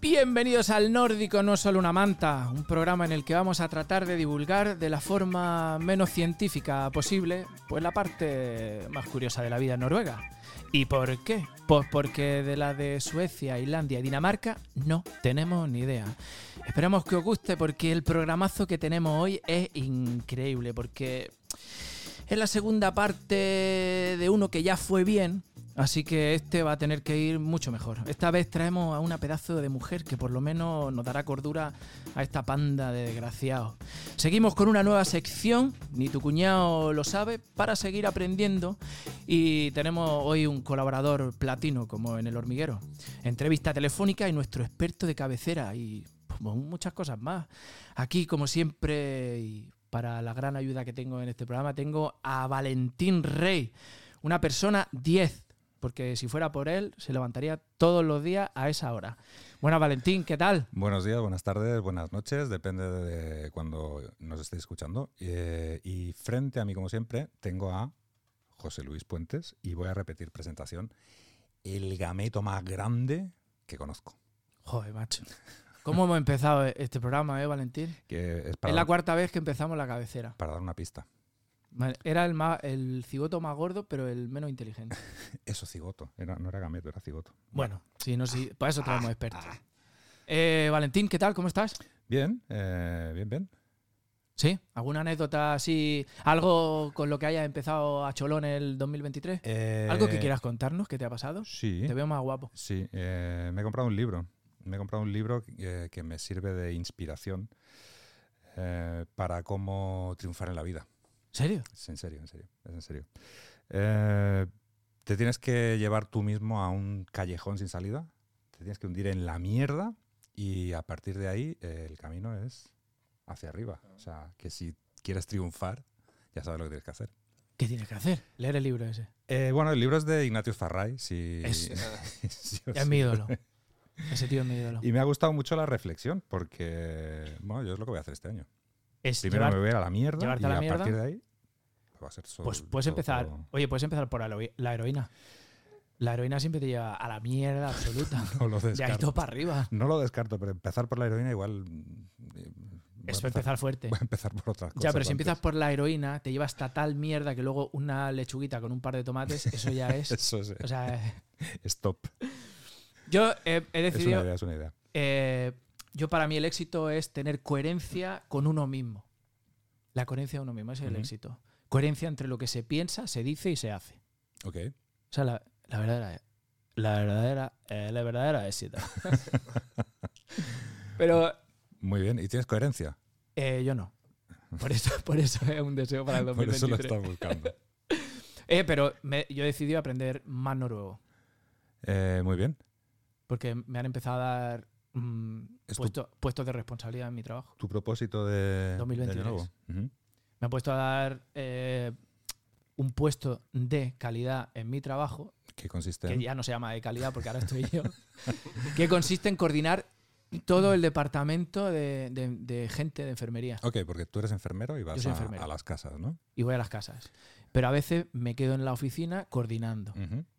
Bienvenidos al Nórdico No Solo una Manta, un programa en el que vamos a tratar de divulgar de la forma menos científica posible, pues la parte más curiosa de la vida noruega. ¿Y por qué? Pues porque de la de Suecia, Islandia y Dinamarca no tenemos ni idea. Esperamos que os guste porque el programazo que tenemos hoy es increíble, porque es la segunda parte de uno que ya fue bien, Así que este va a tener que ir mucho mejor. Esta vez traemos a una pedazo de mujer que por lo menos nos dará cordura a esta panda de desgraciados. Seguimos con una nueva sección, ni tu cuñado lo sabe, para seguir aprendiendo. Y tenemos hoy un colaborador platino como en el hormiguero. Entrevista telefónica y nuestro experto de cabecera y pues, muchas cosas más. Aquí, como siempre, y para la gran ayuda que tengo en este programa, tengo a Valentín Rey, una persona 10 porque si fuera por él, se levantaría todos los días a esa hora. Bueno, Valentín, ¿qué tal? Buenos días, buenas tardes, buenas noches, depende de cuando nos estéis escuchando. Eh, y frente a mí, como siempre, tengo a José Luis Puentes y voy a repetir presentación. El gameto más grande que conozco. Joder, macho. ¿Cómo hemos empezado este programa, eh, Valentín? Que es, es la cuarta vez que empezamos la cabecera. Para dar una pista. Era el, el cigoto más gordo, pero el menos inteligente. Eso, cigoto. no era gameto, era cigoto. Bueno, sí, no, sí, para eso traemos expertos. Eh, Valentín, ¿qué tal? ¿Cómo estás? Bien, eh, bien, bien. ¿Sí? ¿Alguna anécdota así? ¿Algo con lo que haya empezado a Cholón el 2023? Eh, ¿Algo que quieras contarnos? ¿Qué te ha pasado? Sí. Te veo más guapo. Sí, me he comprado un libro. Me he comprado un libro que me sirve de inspiración para cómo triunfar en la vida. ¿Serio? Es en serio, en serio. Es en serio. Eh, te tienes que llevar tú mismo a un callejón sin salida. Te tienes que hundir en la mierda y a partir de ahí eh, el camino es hacia arriba. O sea, que si quieres triunfar, ya sabes lo que tienes que hacer. ¿Qué tienes que hacer? Leer el libro ese. Eh, bueno, el libro es de Ignatius Farray. Si, es, es mi ídolo. Ese tío es mi ídolo. Y me ha gustado mucho la reflexión porque, bueno, yo es lo que voy a hacer este año. Primero me voy a la mierda y a, partir de ahí pues va a ser Pues puedes empezar, oye, puedes empezar por la, heroína. La heroína siempre te lleva a la mierda absoluta. no lo descarto. De ahí todo para arriba. No lo descarto, pero empezar por la heroína igual... Es empezar, fuerte. Voy a empezar por otras cosas. Ya, pero si empiezas por la heroína, te lleva hasta tal mierda que luego una lechuguita con un par de tomates, eso ya es. eso es. O sea, Stop. Yo he, decidido. Es una idea, es una idea. Eh, yo para mí el éxito es tener coherencia con uno mismo. La coherencia de uno mismo, ese es el éxito. Coherencia entre lo que se piensa, se dice y se hace. Ok. O sea, la, verdadera. La verdadera. Eh, la verdadera éxito. Pero. Muy bien. ¿Y tienes coherencia? Eh, yo no. Por eso, por eso es un deseo para el 2023. por eso lo estás buscando. eh, pero yo he decidido aprender más noruego. Eh, muy bien. Porque me han empezado a dar Mm, puesto, de responsabilidad en mi trabajo. ¿Tu propósito de 2023? Me ha puesto a dar eh, un puesto de calidad en mi trabajo. ¿Qué consiste? Que ya no se llama de calidad porque ahora estoy yo. que consiste en coordinar todo el departamento de, gente de enfermería. Ok, porque tú eres enfermero y vas a, las casas, ¿no? Y voy a las casas. Pero a veces me quedo en la oficina coordinando.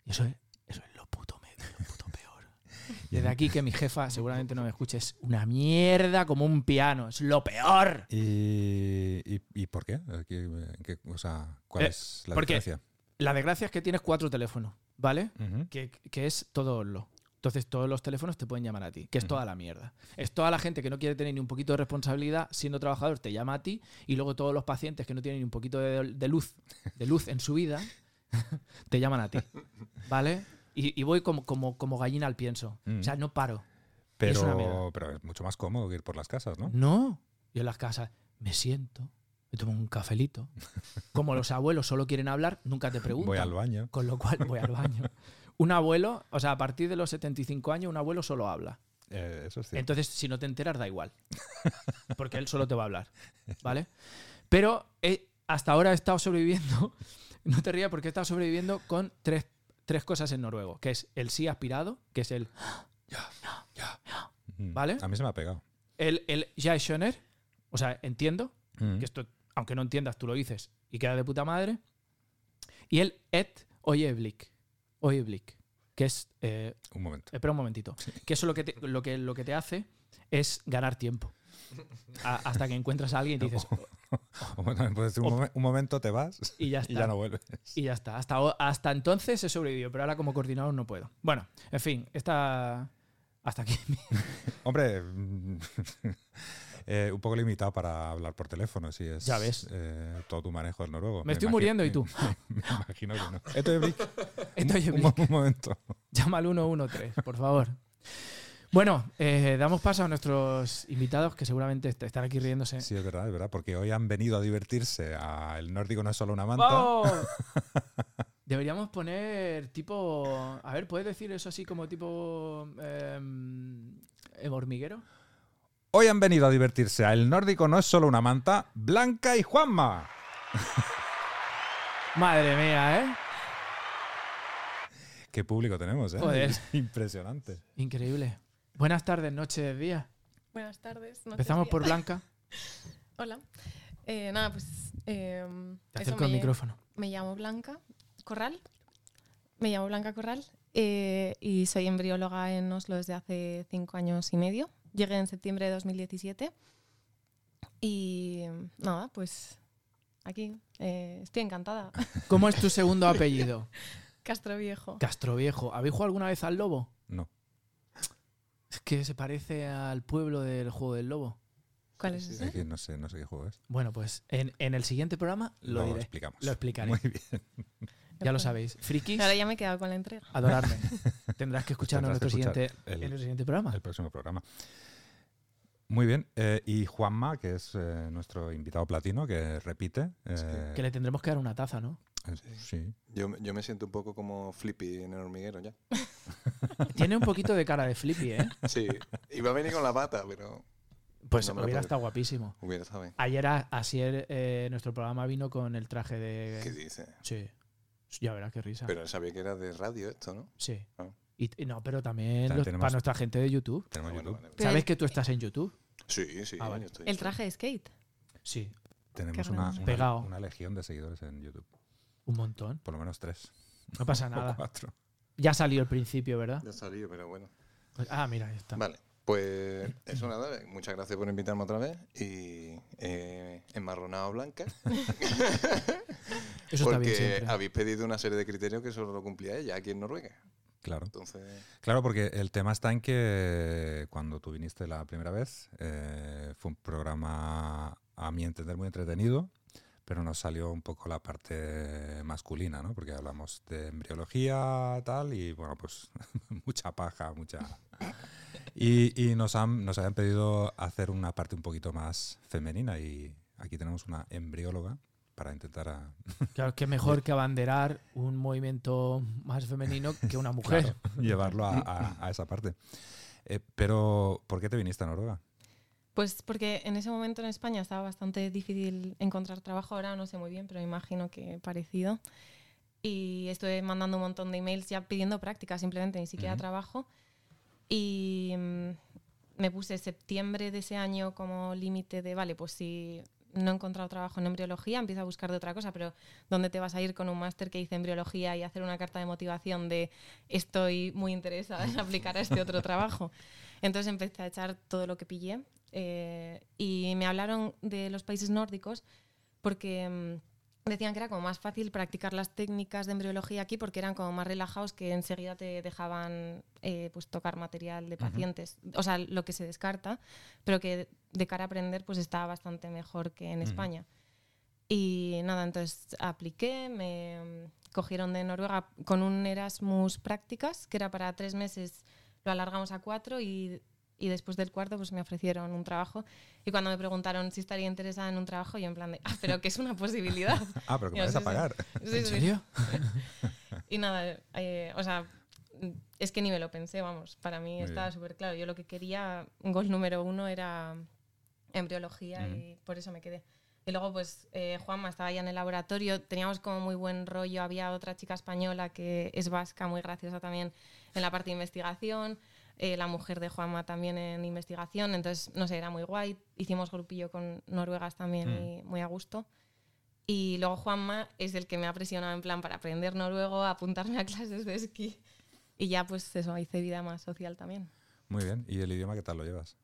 Y eso es, eso es lo puto medio, lo puto desde aquí que mi jefa seguramente no me escuche, es una mierda como un piano, es lo peor. ¿Y, por qué? o sea, ¿cuál eh, es la desgracia? La desgracia es que tienes cuatro teléfonos, ¿vale? que, es todo lo. Entonces todos los teléfonos te pueden llamar a ti, que es toda la mierda. Es toda la gente que no quiere tener ni un poquito de responsabilidad siendo trabajador, te llama a ti, y luego todos los pacientes que no tienen ni un poquito de luz, de luz en su vida, te llaman a ti. ¿Vale? Y, voy como, como, como gallina al pienso. O sea, mm. no paro. Pero es, pero es mucho más cómodo que ir por las casas, ¿no? No. Yo en las casas me siento, me tomo un cafelito. Como los abuelos solo quieren hablar, nunca te preguntan. Voy al baño. Con lo cual voy al baño. Un abuelo, o sea, a partir de los 75 años, un abuelo solo habla. Eh, eso es cierto. Entonces, si no te enteras, da igual. Porque él solo te va a hablar. ¿Vale? Pero hasta ahora he estado sobreviviendo. No te rías porque he estado sobreviviendo con tres tres cosas en noruego, que es el sí aspirado, que es el Mm. ¿Vale? A mí se me ha pegado. El, el Ja Schoner, o sea, entiendo, Mm. que esto, aunque no entiendas, tú lo dices y queda de puta madre. Y el Et Oyeblik, Oyeblik, que es. eh, Un momento. espera un momentito. Que eso lo que, te, lo, que, lo que te hace es ganar tiempo. A- hasta que encuentras a alguien y dices. Puedes decir, un, momento te vas Y ya está. y ya no vuelves. Y ya está. Hasta, hasta entonces he sobrevivido, pero ahora como coordinador no puedo. Bueno, en fin, esta. Hasta aquí. Hombre, eh, un poco limitado para hablar por teléfono, si es Ya ves. eh, todo tu manejo del noruego. Me estoy muriendo y tú. Me, imagino que no. Esto es Brick. Esto es un, Brick. un momento. Llama al 113, por favor. Bueno, eh, damos paso a nuestros invitados que seguramente est- están aquí riéndose. Sí, es verdad, es verdad, porque hoy han venido a divertirse. A el nórdico no es solo una manta. ¡Vamos! Deberíamos poner tipo. A ver, ¿puedes decir eso así como tipo. em, em, hormiguero? Hoy han venido a divertirse a El Nórdico no es solo una manta, Blanca y Juanma. Madre mía, ¿eh? Qué público tenemos, ¿eh? Joder. Es impresionante. Increíble. Buenas tardes, noches, días. Buenas tardes. noches, Empezamos días. por Blanca. Hola. Eh, nada, pues. eh, Te acerco el me- micrófono. Me llamo Blanca Corral. Me llamo Blanca Corral eh, y soy embrióloga en Oslo desde hace cinco años y medio. Llegué en septiembre de 2017 y nada, pues aquí eh, estoy encantada. ¿Cómo es tu segundo apellido? Castro Viejo. Castroviejo. ¿Habéis jugado alguna vez al lobo? Que se parece al pueblo del juego del lobo. ¿Cuál es Es ese? que no sé, no sé qué juego es. Bueno, pues en, en el siguiente programa lo diré. explicamos. Lo explicaré. Muy bien. Ya lo sabéis. Frikis, Ahora ya me he quedado con la entrega. adorarme. Tendrás que escucharnos en Tendrás nuestro siguiente, el- en nuestro siguiente programa. el próximo programa. Muy bien. eh, y Juanma, que es eh, nuestro invitado platino, que repite. eh, Que le tendremos que dar una taza, ¿no? Sí. Yo, me- yo me siento un poco como Flippy en el hormiguero ya. Tiene un poquito de cara de Flippy, ¿eh? Sí, iba a venir con la pata, pero Pues No hubiera estado guapísimo. hubiera estado bien. Ayer, Asier, eh, nuestro programa vino con el traje ¿Qué de... dice? Sí. Ya verás qué risa. Pero él sabía que era de radio esto, ¿no? Sí. Ah. Y, y no, pero también, los- para nuestra gente de YouTube. Tenemos Ah, bueno, vale. ¿Sabes que tú estás en YouTube? Sí, sí. Ah, vale. yo estoy- El traje de skate. Sí, Tenemos Qué una, una- Pegado. una legión de seguidores en YouTube. Un montón. Por lo menos tres No pasa o nada. cuatro. Ya salió el principio, ¿verdad? Ya salió, pero bueno. Ah, mira, ahí está. Vale, pues eso nada. Muchas gracias por invitarme otra vez. Y eh, enmarronado blanca. Eso está bien porque habéis pedido una serie de criterios que solo lo cumplía ella aquí en Noruega. Claro. Entonces, Claro, porque el tema está en que cuando tú viniste la primera vez eh, fue un programa, a mi entender, muy entretenido, pero nos salió un poco la parte masculina, ¿no? Porque hablamos de embriología, tal, y bueno, pues mucha paja, mucha... Y, y nos, han, nos habían pedido hacer una parte un poquito más femenina y aquí tenemos una embrióloga para intentar a- Claro, que mejor que abanderar un movimiento más femenino que una mujer. claro, llevarlo a, a- a esa parte. Eh, pero, ¿por qué te viniste a Noruega? Pues porque en ese momento en España estaba bastante difícil encontrar trabajo, ahora no sé muy bien, pero imagino que parecido. Y estuve mandando un montón de emails ya pidiendo práctica, simplemente ni siquiera Ujú. trabajo. Y mm, me puse septiembre de ese año como límite de, vale, pues si no he encontrado trabajo en embriología, empiezo a buscar de otra cosa, pero ¿dónde te vas a ir con un máster que dice embriología y hacer una carta de motivación de estoy muy interesada en aplicar a este otro trabajo? Entonces empecé a echar todo lo que pillé eh, y me hablaron de los países nórdicos porque mm, decían que era como más fácil practicar las técnicas de embriología aquí porque eran como más relajados que enseguida te dejaban eh, pues tocar material de pacientes, o sea, lo que se descarta, pero que de cara a aprender pues estaba bastante mejor que en. España. Y nada, entonces apliqué, me mm, cogieron de Noruega con un Erasmus prácticas, que era para tres meses, lo alargamos a cuatro y, y después del cuarto pues me ofrecieron un trabajo. Y cuando me preguntaron si estaría interesada en un trabajo, yo en plan de, ah, pero que es una posibilidad. Ah, pero que me vas sí, a sí. pagar. Sí, ¿En sí. serio? Y nada, eh, o sea, es que ni me lo pensé, vamos, para mí Muy estaba súper claro. Yo lo que quería, gol número uno era embriología Ujú. y por eso me quedé. Y luego, pues, eh, Juanma estaba ya en el laboratorio, teníamos como muy buen rollo, había otra chica española que es vasca, muy graciosa también en la parte de investigación, eh, la mujer de Juanma también en investigación, entonces, no sé, era muy guay. Hicimos grupillo con noruegas también Mm. y muy a gusto. Y luego Juanma es el que me ha presionado en plan para aprender noruego, apuntarme a clases de esquí. Y ya pues eso, hice vida más social también. Muy bien. ¿Y el idioma qué tal lo llevas?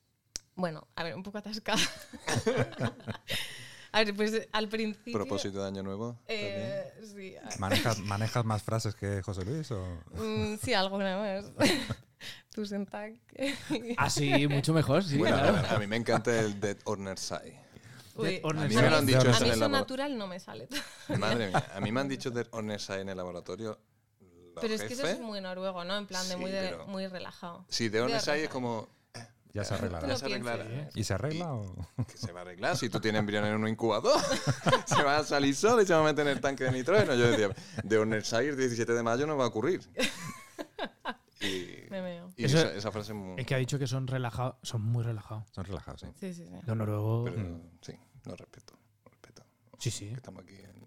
Bueno, a ver, un poco atascada. a ver, pues al principio... Propósito de año nuevo. eh, sí, ¿Manejas, ¿Manejas más frases que José Luis? O? Mm, sí, alguna más. tu syntax. Así, mucho mejor, sí, Bueno, claro. a, mí me encanta el Dead Orner Sai. Uy, A mí me lo han dicho A eso a mí en el natural no me sale. Madre mía, a mí me han dicho Dead Orner Sai en el laboratorio. Pero es que eso es muy noruego, ¿no? En plan de Sí, muy, de- pero- muy relajado. Sí, Dead Orner de Sai es como. Ya se arreglará. no se arreglará. pienses. ¿Y se arregla o...? Que se va a arreglar si tú tienes embriones en un incubador. se va a salir solo y se va a meter en el tanque de nitrógeno. Yo decía, de Ornersai el 17 de mayo no va a ocurrir. Y, Me y Eso- esa, esa frase es muy... Es que ha dicho que son relajados, son muy relajados. Son relajados, sí. Sí, sí, sí. Los noruegos. Pero sí, lo respeto. lo respeto. Sí, sí. Que estamos aquí en...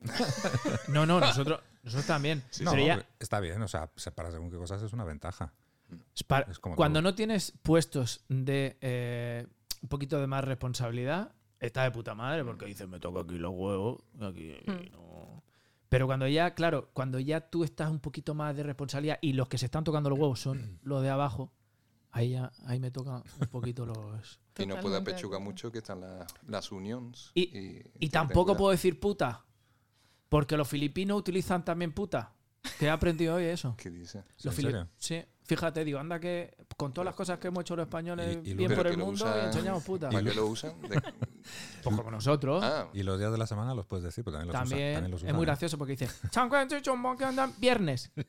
No, no, nosotros, nosotros también. Sí, No, Pero ya- está bien, o sea, para según qué cosas es una ventaja. Es para- es como cuando todo. no tienes puestos de eh, un poquito de más responsabilidad, está de puta madre porque dices, me toca aquí los huevos. Aquí, no". Pero cuando ya, claro, cuando ya tú estás un poquito más de responsabilidad y los que se están tocando los huevos son los de abajo, ahí ya ahí me toca un poquito los. Y no puede apechugar mucho que están las, las unions. Y- y, tampoco puedo decir puta, porque los filipinos utilizan también puta. Que he aprendido hoy eso. ¿Qué dice? Los ¿En fili- serio? Sí, fíjate, digo, anda que con todas las cosas que hemos hecho los españoles Y- y bien por el mundo, usan- enseñamos puta. ¿Para qué lo usan? De- Pues como nosotros. Ah, Y los días de la semana los puedes decir, pero también los usan- también, también los es muy ¿eh? gracioso porque dice "Changuan, chuchumbo, que andan viernes.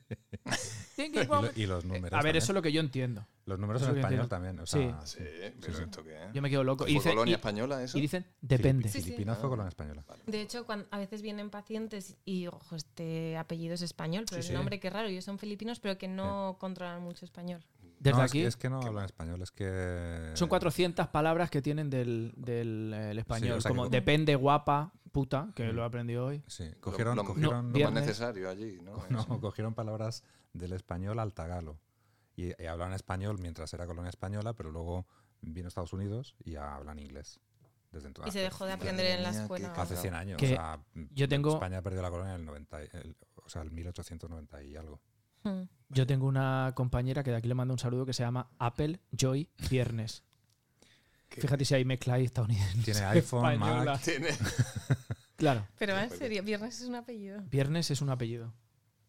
Y, lo- y los números. A ver, también. eso es lo que yo entiendo. Los números eso en español entiendo. también. O Sí. sea, sí, pero sí. ¿esto qué es? Yo me quedo loco. Y, ¿Fue dice- colonia y- española eso? y dicen, depende. Sí, sí. Filipinas fue Ah. colonia española. De hecho, a veces vienen pacientes y, ojo, este apellido es español, pero Sí, el sí. nombre qué raro, ellos son filipinos, pero que no controlan mucho español. Desde no, es aquí que- Es, que no hablan español, es que. son 400 palabras que tienen del, del, eh, el español. o sea como como- depende, guapa, puta, que Mm. lo he aprendido hoy. Sí, cogieron, lo- lo cogieron, No, Lo más necesario allí, ¿no? no, cogieron palabras del español al tagalo. Y, y hablaban español mientras era colonia española, pero luego vino a Estados Unidos y hablan inglés. Desde entonces. Y se dejó de aprender en la escuela. Hace 100 años. O sea, yo tengo- España perdió la colonia en el 90, y- el- o sea, el 1890 y algo. Yo tengo una compañera que de aquí le mando un saludo que se llama Apple Joy Viernes. Qué- Fíjate si hay mezcla ahí estadounidense. Tiene iPhone, española. Mac. Tiene... Claro, Pero en serio, viernes es un apellido. Viernes es un apellido.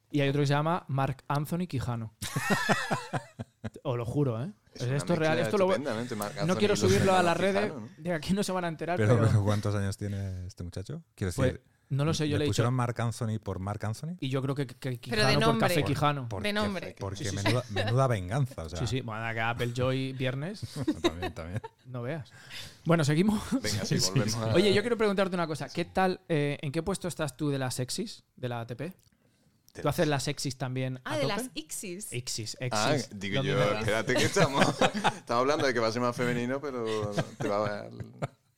Y hay otro que se llama Mark Anthony Quijano. Os lo juro, ¿eh? Es esto es real. Esto lo No quiero subirlo a las redes. De aquí no se van a enterar, Pero, pero, ¿cuántos años tiene este muchacho? Quiero Pues, decir, no lo sé. Yo le he pusieron dicho. Marc Anthony por Marc Anthony. Y yo creo que, que Quijano Pero de por. Café Por- Quijano. Porque, De nombre. Porque Sí, sí, sí. menuda, menuda venganza. O sea, Sí, sí. Bueno, que Apple Joy Viernes, También, también. no veas. Bueno, seguimos. Venga, sí, volvemos a... Oye, yo quiero preguntarte una cosa. ¿Qué tal, eh, en qué puesto estás tú de las Exis, de la ATP? ¿Tú haces las Exis también Ah, a de tope? las Ixis. Exis, Ah, Exis. digo Lo yo, espérate que estamos, estamos hablando de que va a ser más femenino, pero te va a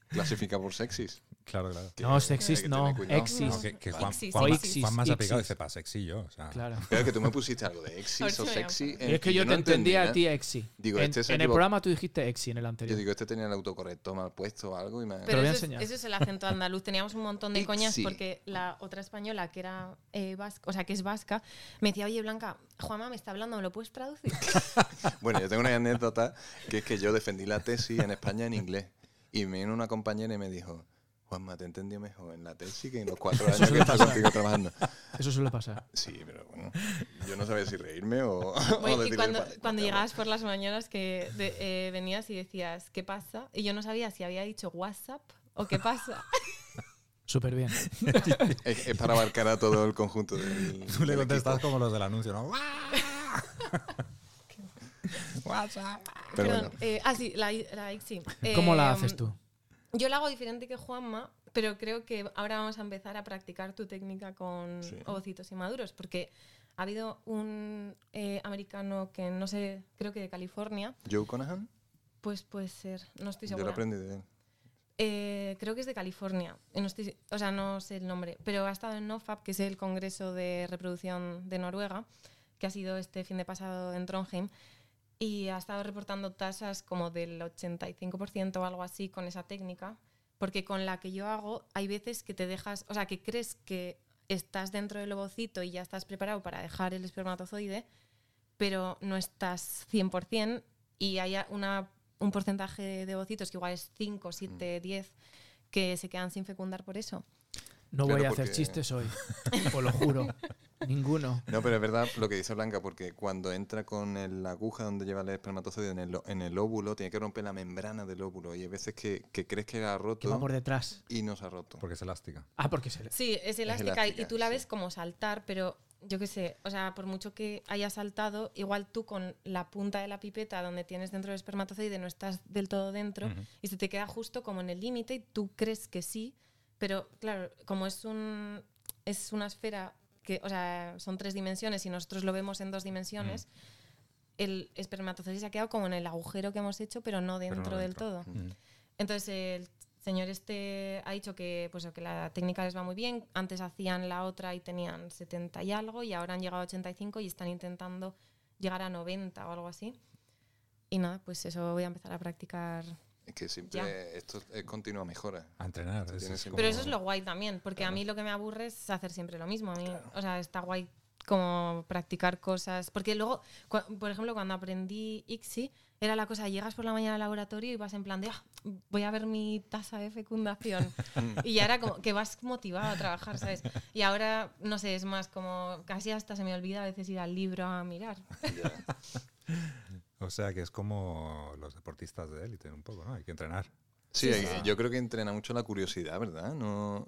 clasificar por sexis. Claro, claro. No, sexis que no, exis. No, que, que Juan, Exis, Juan, exis. Juan más ha pegado dice, pa, sexy yo. O sea, Claro. Pero que tú me pusiste algo de exis o sexy. Y es que yo no te entendía a entendí, ti ¿eh? exi. Digo, en, este en el programa tú dijiste exi en el Yo anterior. digo, este tenía el autocorrecto mal puesto o algo y me... Te lo Pero voy a eso es, enseñar. eso es el acento andaluz. Teníamos un montón de coñas porque la otra española, que era eh, vasca, o sea, que es vasca, me decía, oye, Blanca, Juanma me está hablando, ¿me lo puedes traducir? Bueno, yo tengo una anécdota que es que yo defendí la tesis en España en inglés y me vino una compañera y me dijo, Juanma, te entendí mejor en la tesis que en los cuatro años que pasar. contigo trabajando. Eso suele pasar. Sí, pero bueno, yo no sabía si reírme o, o Bueno, y decirle, cuando, llegabas por las mañanas que de- eh, venías y decías, ¿qué pasa? Y yo no sabía si había dicho WhatsApp o qué pasa. Súper bien. Es, es para abarcar a todo el conjunto del tú le del contestas equipo. como los del anuncio, ¿no? WhatsApp. Pero Perdón, bueno, eh, ah, sí, la, la Ixi. ¿Cómo la Eh, haces tú? Yo la hago diferente que Juanma, pero creo que ahora vamos a empezar a practicar tu técnica con Sí. ovocitos inmaduros, porque ha habido un eh, americano que no sé, creo que de California, Joe Conahan, pues puede ser, no estoy yo lo segura. aprendí de él. Eh, creo que es de California, no estoy- o sea, no sé el nombre, pero ha estado en NoFap, que es el Congreso de Reproducción de Noruega, que ha sido este fin de pasado en Trondheim. Y ha estado reportando tasas como del 85% o algo así con esa técnica, porque con la que yo hago hay veces que te dejas, o sea, que crees que estás dentro del ovocito y ya estás preparado para dejar el espermatozoide, pero no estás 100% y hay una, un porcentaje de ovocitos que igual es 5, 7, 10 que se quedan sin fecundar por eso. No Claro, voy a hacer porque- chistes hoy, os lo juro. Ninguno. No, pero es verdad lo que dice Blanca, porque cuando entra con el- la aguja donde lleva el espermatozoide en el, en el óvulo, tiene que romper la membrana del óvulo. Y hay veces que, que crees que la ha Que roto va por detrás. y no se ha roto. Porque es elástica. Ah, porque se le... Sí, es elástica, y- y elástica, tú la sí. ves como saltar, pero yo qué sé, o sea, por mucho que haya saltado, igual tú con la punta de la pipeta donde tienes dentro del espermatozoide no estás del todo dentro y se te queda justo como en el límite y tú crees que sí, pero claro, como es un es una esfera que, o sea, son tres dimensiones y nosotros lo vemos en dos dimensiones, el espermatozoide se ha quedado como en el agujero que hemos hecho, pero no Pero dentro, no del dentro. todo. Mm. Entonces el señor este ha dicho que, pues, que la técnica les va muy bien. Antes hacían la otra y tenían 70 y algo y ahora han llegado a 85 y están intentando llegar a 90 o algo así. Y nada, pues eso voy a empezar a practicar. Es que siempre esto es continua mejora. A entrenar. Tú es- como- Pero eso es lo guay también, porque a Claro. mí lo que me aburre es hacer siempre lo mismo. A mí, O sea, está guay como practicar cosas. Porque luego, por ejemplo, cuando aprendí ICSI, era la cosa, llegas por la mañana al laboratorio y vas en plan de, "Ah, voy a ver mi tasa de fecundación. y ya era como que vas motivado a trabajar, ¿sabes? Y ahora, no sé, es más como, casi hasta se me olvida a veces ir al libro a mirar. O sea que es como los deportistas de élite un poco, ¿no? Hay que entrenar. Sí, hay- yo creo que entrena mucho la curiosidad, ¿verdad? No,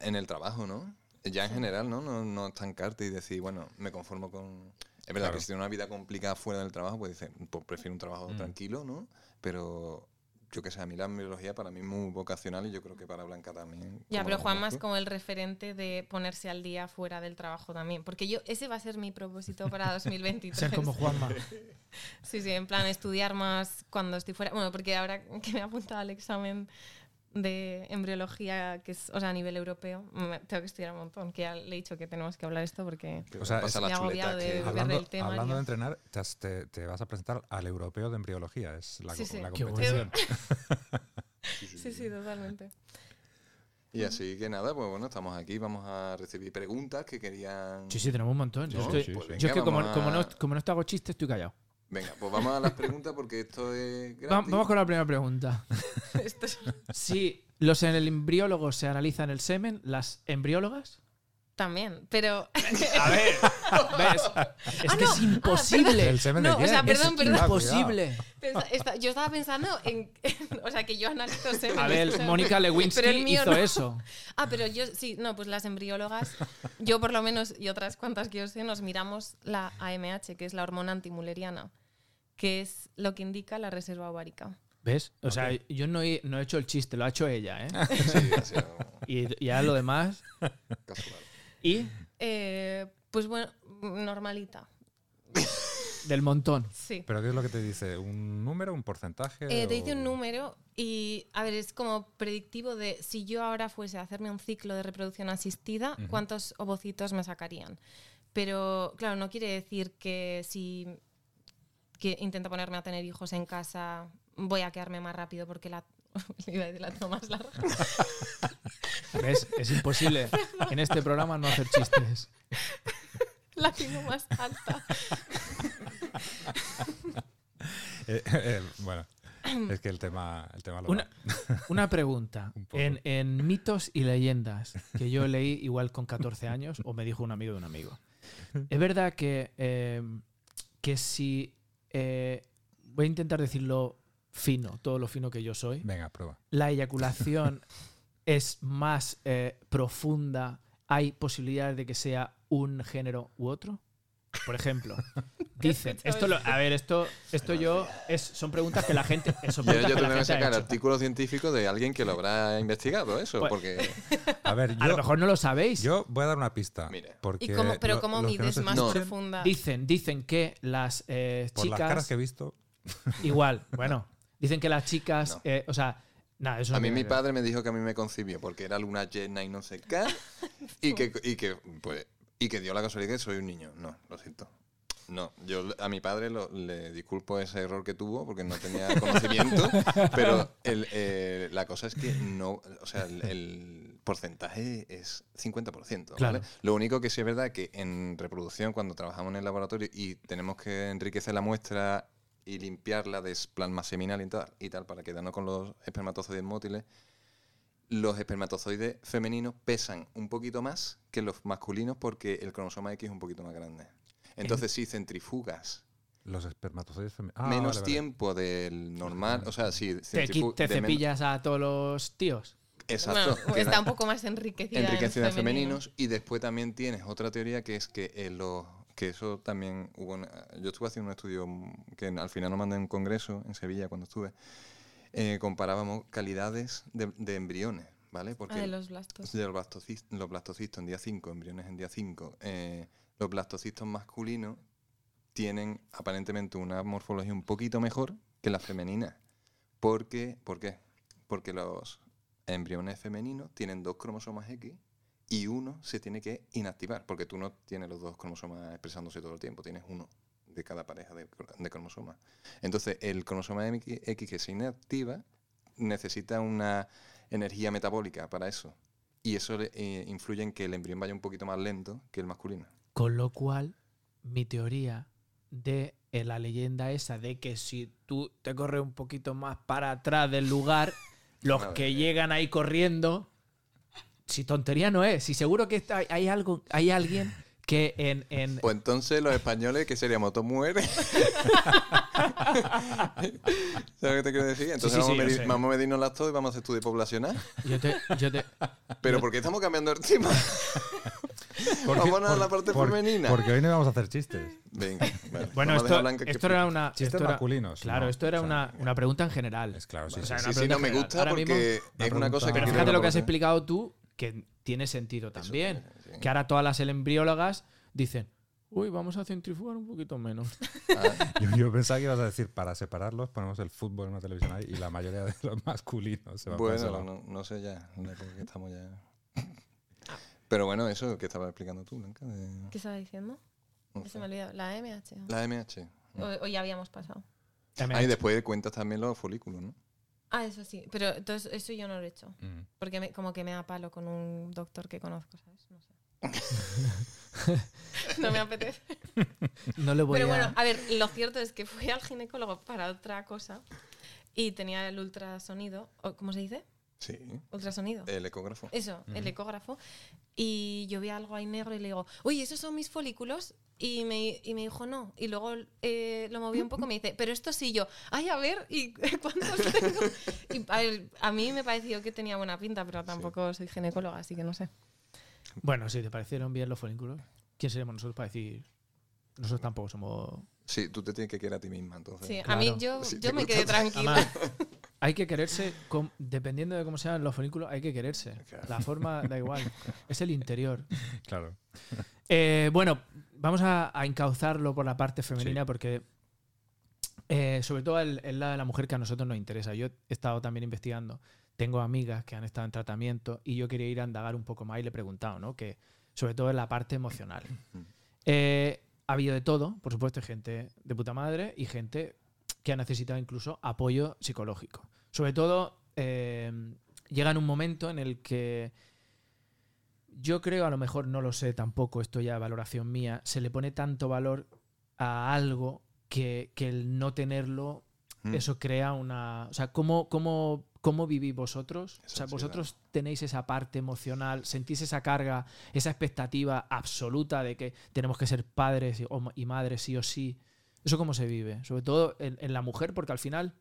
en el trabajo, ¿no? Ya en general, ¿no? ¿no? No estancarte y decir, bueno, me conformo con... Es verdad Claro. que si tienes una vida complicada fuera del trabajo, pues dices, pues prefiero un trabajo Mm. tranquilo, ¿no? Pero yo que sé, a mí la biología para mí es muy vocacional y yo creo que para Blanca también. Ya, pero Juan más como el referente de ponerse al día fuera del trabajo también. Porque yo, ese va a ser mi propósito para 2023. Ser como Juanma. Sí, sí, en plan estudiar más cuando estoy fuera. Bueno, porque ahora que me he apuntado al examen de embriología, que es, o sea, a nivel europeo, me- tengo que estudiar un montón. Que ya le he dicho que tenemos que hablar esto porque... Que O sea, es- la chuleta que- de ver Hablando, el tema, hablando yo. de entrenar, te, te- vas a presentar al europeo de embriología. Es la, Sí, sí. la competición. Sí, sí, totalmente. Y así que nada, pues bueno, estamos aquí, vamos a recibir preguntas que querían... Sí, sí, tenemos un montón. Yo, ¿No? estoy- Sí, Pues yo es que como, no, como no te hago chistes, estoy callado. Venga, pues vamos a las preguntas porque esto es gratis. vamos con la primera pregunta. Es- Si los embriólogos se analizan el semen, ¿las embriólogas? También, pero... A ver, ¿ves? Es Ah, que no. es Ah, imposible. ¿El semen No, de o sea, quién? perdón, Es perdón. imposible. Yo estaba pensando en, en- O sea, que yo analizo semen. A ver, o sea, Mónica Lewinsky hizo no. eso. Ah, pero yo sí, no, pues las embriólogas, yo por lo menos y otras cuantas que yo sé, nos miramos la AMH, que es la hormona antimuleriana, que es lo que indica la reserva ovárica. ¿Ves? O sea, yo no he, no he hecho el chiste, lo ha hecho ella, ¿eh? Sí, ha sido Y ya lo demás. casual. Y Eh, pues bueno, normalita. del montón. Sí. ¿Pero qué es lo que te dice? ¿Un número, un porcentaje? Eh, te dice un número y, a ver, es como predictivo de si yo ahora fuese a hacerme un ciclo de reproducción asistida, cuántos ovocitos me sacarían. Pero, claro, no quiere decir que si que intento ponerme a tener hijos en casa voy a quedarme más rápido porque la, iba a decir, la tengo más larga. ¿Ves? Es imposible en este programa no hacer chistes. la tengo más alta. Eh, eh, bueno, es que el tema, el tema lo Una, una pregunta. Un. En, en mitos y leyendas, que yo leí igual con 14 años, o me dijo un amigo de un amigo. Es verdad que, eh, que si. Eh, voy a intentar decirlo fino, todo lo fino que yo soy. Venga, prueba. La eyaculación es más eh, profunda. ¿Hay posibilidades de que sea un género u otro? Por ejemplo, dicen, esto lo- a ver, esto, esto yo, es, son preguntas que la gente, son Yo, yo que la que sacar hecho. artículos científicos de alguien que lo habrá investigado eso, Pues- porque A ver, A lo mejor no lo sabéis. yo voy a dar una pista. Mira. Porque ¿Y cómo, pero lo- cómo mides más No. escuchen, profunda? Dicen, dicen que las eh, Por las caras chicas. que he visto, Igual, bueno. Dicen que las chicas. No. eh, o sea, nada, eso no a mí mi padre me dijo que a mí me concibió porque era luna llena y no sé qué, y que, y que, pues, y que dio la casualidad que soy un niño. No, lo siento. No, yo a mi padre lo- le disculpo ese error que tuvo porque no tenía conocimiento, pero el, eh, la cosa es que no, o sea, el, el porcentaje es 50%. ¿vale? Claro. Lo único que sí es verdad que en reproducción, cuando trabajamos en el laboratorio y tenemos que enriquecer la muestra y limpiarla de plasma seminal y tal, y tal para quedarnos con los espermatozoides mótiles, los espermatozoides femeninos pesan un poquito más que los masculinos porque el cromosoma X es un poquito más grande. Entonces, si centrifugas Los espermatozoides femi- Ah, menos vale, vale. tiempo del normal, o sea, si ¿Te, te cepillas a todos los tíos? Exacto. Bueno, que está un poco más enriquecida. enriquecida en en femenino. femeninos y después también tienes otra teoría que es que en los que eso también hubo una- yo estuve haciendo un estudio que al final nos mandé en un congreso en Sevilla cuando estuve eh, comparábamos calidades de, de embriones vale porque Ah, de los blastos. de los, blastocis- los blastocistos en día 5 embriones en día 5 eh, los blastocistos masculinos tienen aparentemente una morfología un poquito mejor que las femeninas porque ¿por qué? porque los embriones femeninos tienen dos cromosomas X y uno se tiene que inactivar, porque tú no tienes los dos cromosomas expresándose todo el tiempo, tienes uno de cada pareja de, de cromosomas. Entonces, el cromosoma X que se inactiva necesita una energía metabólica para eso. Y eso eh, influye en que el embrión vaya un poquito más lento que el masculino. Con lo cual, mi teoría de eh, la leyenda esa de que si tú te corres un poquito más para atrás del lugar, los Madre que mía. llegan ahí corriendo, si tontería no es, si seguro que está- hay algo, hay alguien que en, en- Pues entonces los españoles, que seríamos todos mujeres. ¿Sabes lo que te quiero decir? Entonces sí, vamos, sí, a medir- vamos a medirnos las todas y vamos a hacer estudio poblacional. yo te, yo te- Pero Yo- ¿por qué estamos cambiando el tema? Porque- Vámonos a la parte por- femenina. Porque hoy no vamos a hacer chistes. Venga, vale. bueno, Vamos esto, esto era una Chistes esto era- masculinos. Claro, no, esto era o sea, una, una pregunta en general. Es claro, sí, O sea, sí. una Sí, sí, no me gusta mismo- porque Una es una cosa que Pero fíjate lo que has explicado tú, que tiene sentido también. Sí. Que ahora todas las embriólogas dicen, uy, vamos a centrifugar un poquito menos. Ah, Yo, yo pensaba que ibas a decir, para separarlos ponemos el fútbol en una televisión ahí y la mayoría de los masculinos se van bueno, lado. no, no sé ya, en la época que estamos ya. Pero bueno, eso que estabas explicando tú, Blanca, de ¿Qué estaba diciendo? no Se me ha olvidado. ¿La MH? la MH. O, o ya habíamos pasado. Ah, y después cuentas también los folículos, ¿no? Ah, eso sí. Pero entonces eso yo no lo he hecho. Mm. Porque me- como que me da palo con un doctor que conozco, ¿sabes? No sé. no me apetece. No le voy Pero a... bueno, a ver, lo cierto es que fui al ginecólogo para otra cosa y tenía el ultrasonido, o ¿cómo se dice? Sí. Ultrasonido. El ecógrafo. Eso, el ecógrafo. Y yo vi algo ahí negro y le digo, oye, ¿esos son mis folículos? Y me, y me dijo, no. Y luego eh, lo moví un poco y me dice, pero esto sí yo. Ay, a ver, ¿y cuántos tengo? Y a, ver, a mí me pareció que tenía buena pinta, pero tampoco soy ginecóloga, así que no sé. Bueno, si te parecieron bien los folículos, ¿quién seremos nosotros para decir? Nosotros tampoco somos... Sí, tú te tienes que querer a ti misma, entonces. Sí, a mí yo, yo me quedé tranquila. Además, hay que quererse, dependiendo de cómo sean los folículos, hay que quererse. Claro. La forma da igual, es el interior. Claro. Eh, bueno, vamos a, a encauzarlo por la parte femenina porque eh, sobre todo el, el lado de la mujer que a nosotros nos interesa. Yo he estado también investigando, tengo amigas que han estado en tratamiento y yo quería ir a indagar un poco más y le he preguntado, ¿no? Que sobre todo en la parte emocional. Eh, ha habido de todo, por supuesto, hay gente de puta madre y gente que ha necesitado incluso apoyo psicológico. Sobre todo, eh, llega en un momento en el que yo creo, a lo mejor no lo sé tampoco, esto ya es valoración mía, se le pone tanto valor a algo que, que el no tenerlo, Mm. eso crea una... O sea, ¿cómo, cómo, cómo vivís vosotros? O sea, vosotros tenéis esa parte emocional, sentís esa carga, esa expectativa absoluta de que tenemos que ser padres y, madres sí o sí. ¿Eso cómo se vive? Sobre todo en, en la mujer, porque al final,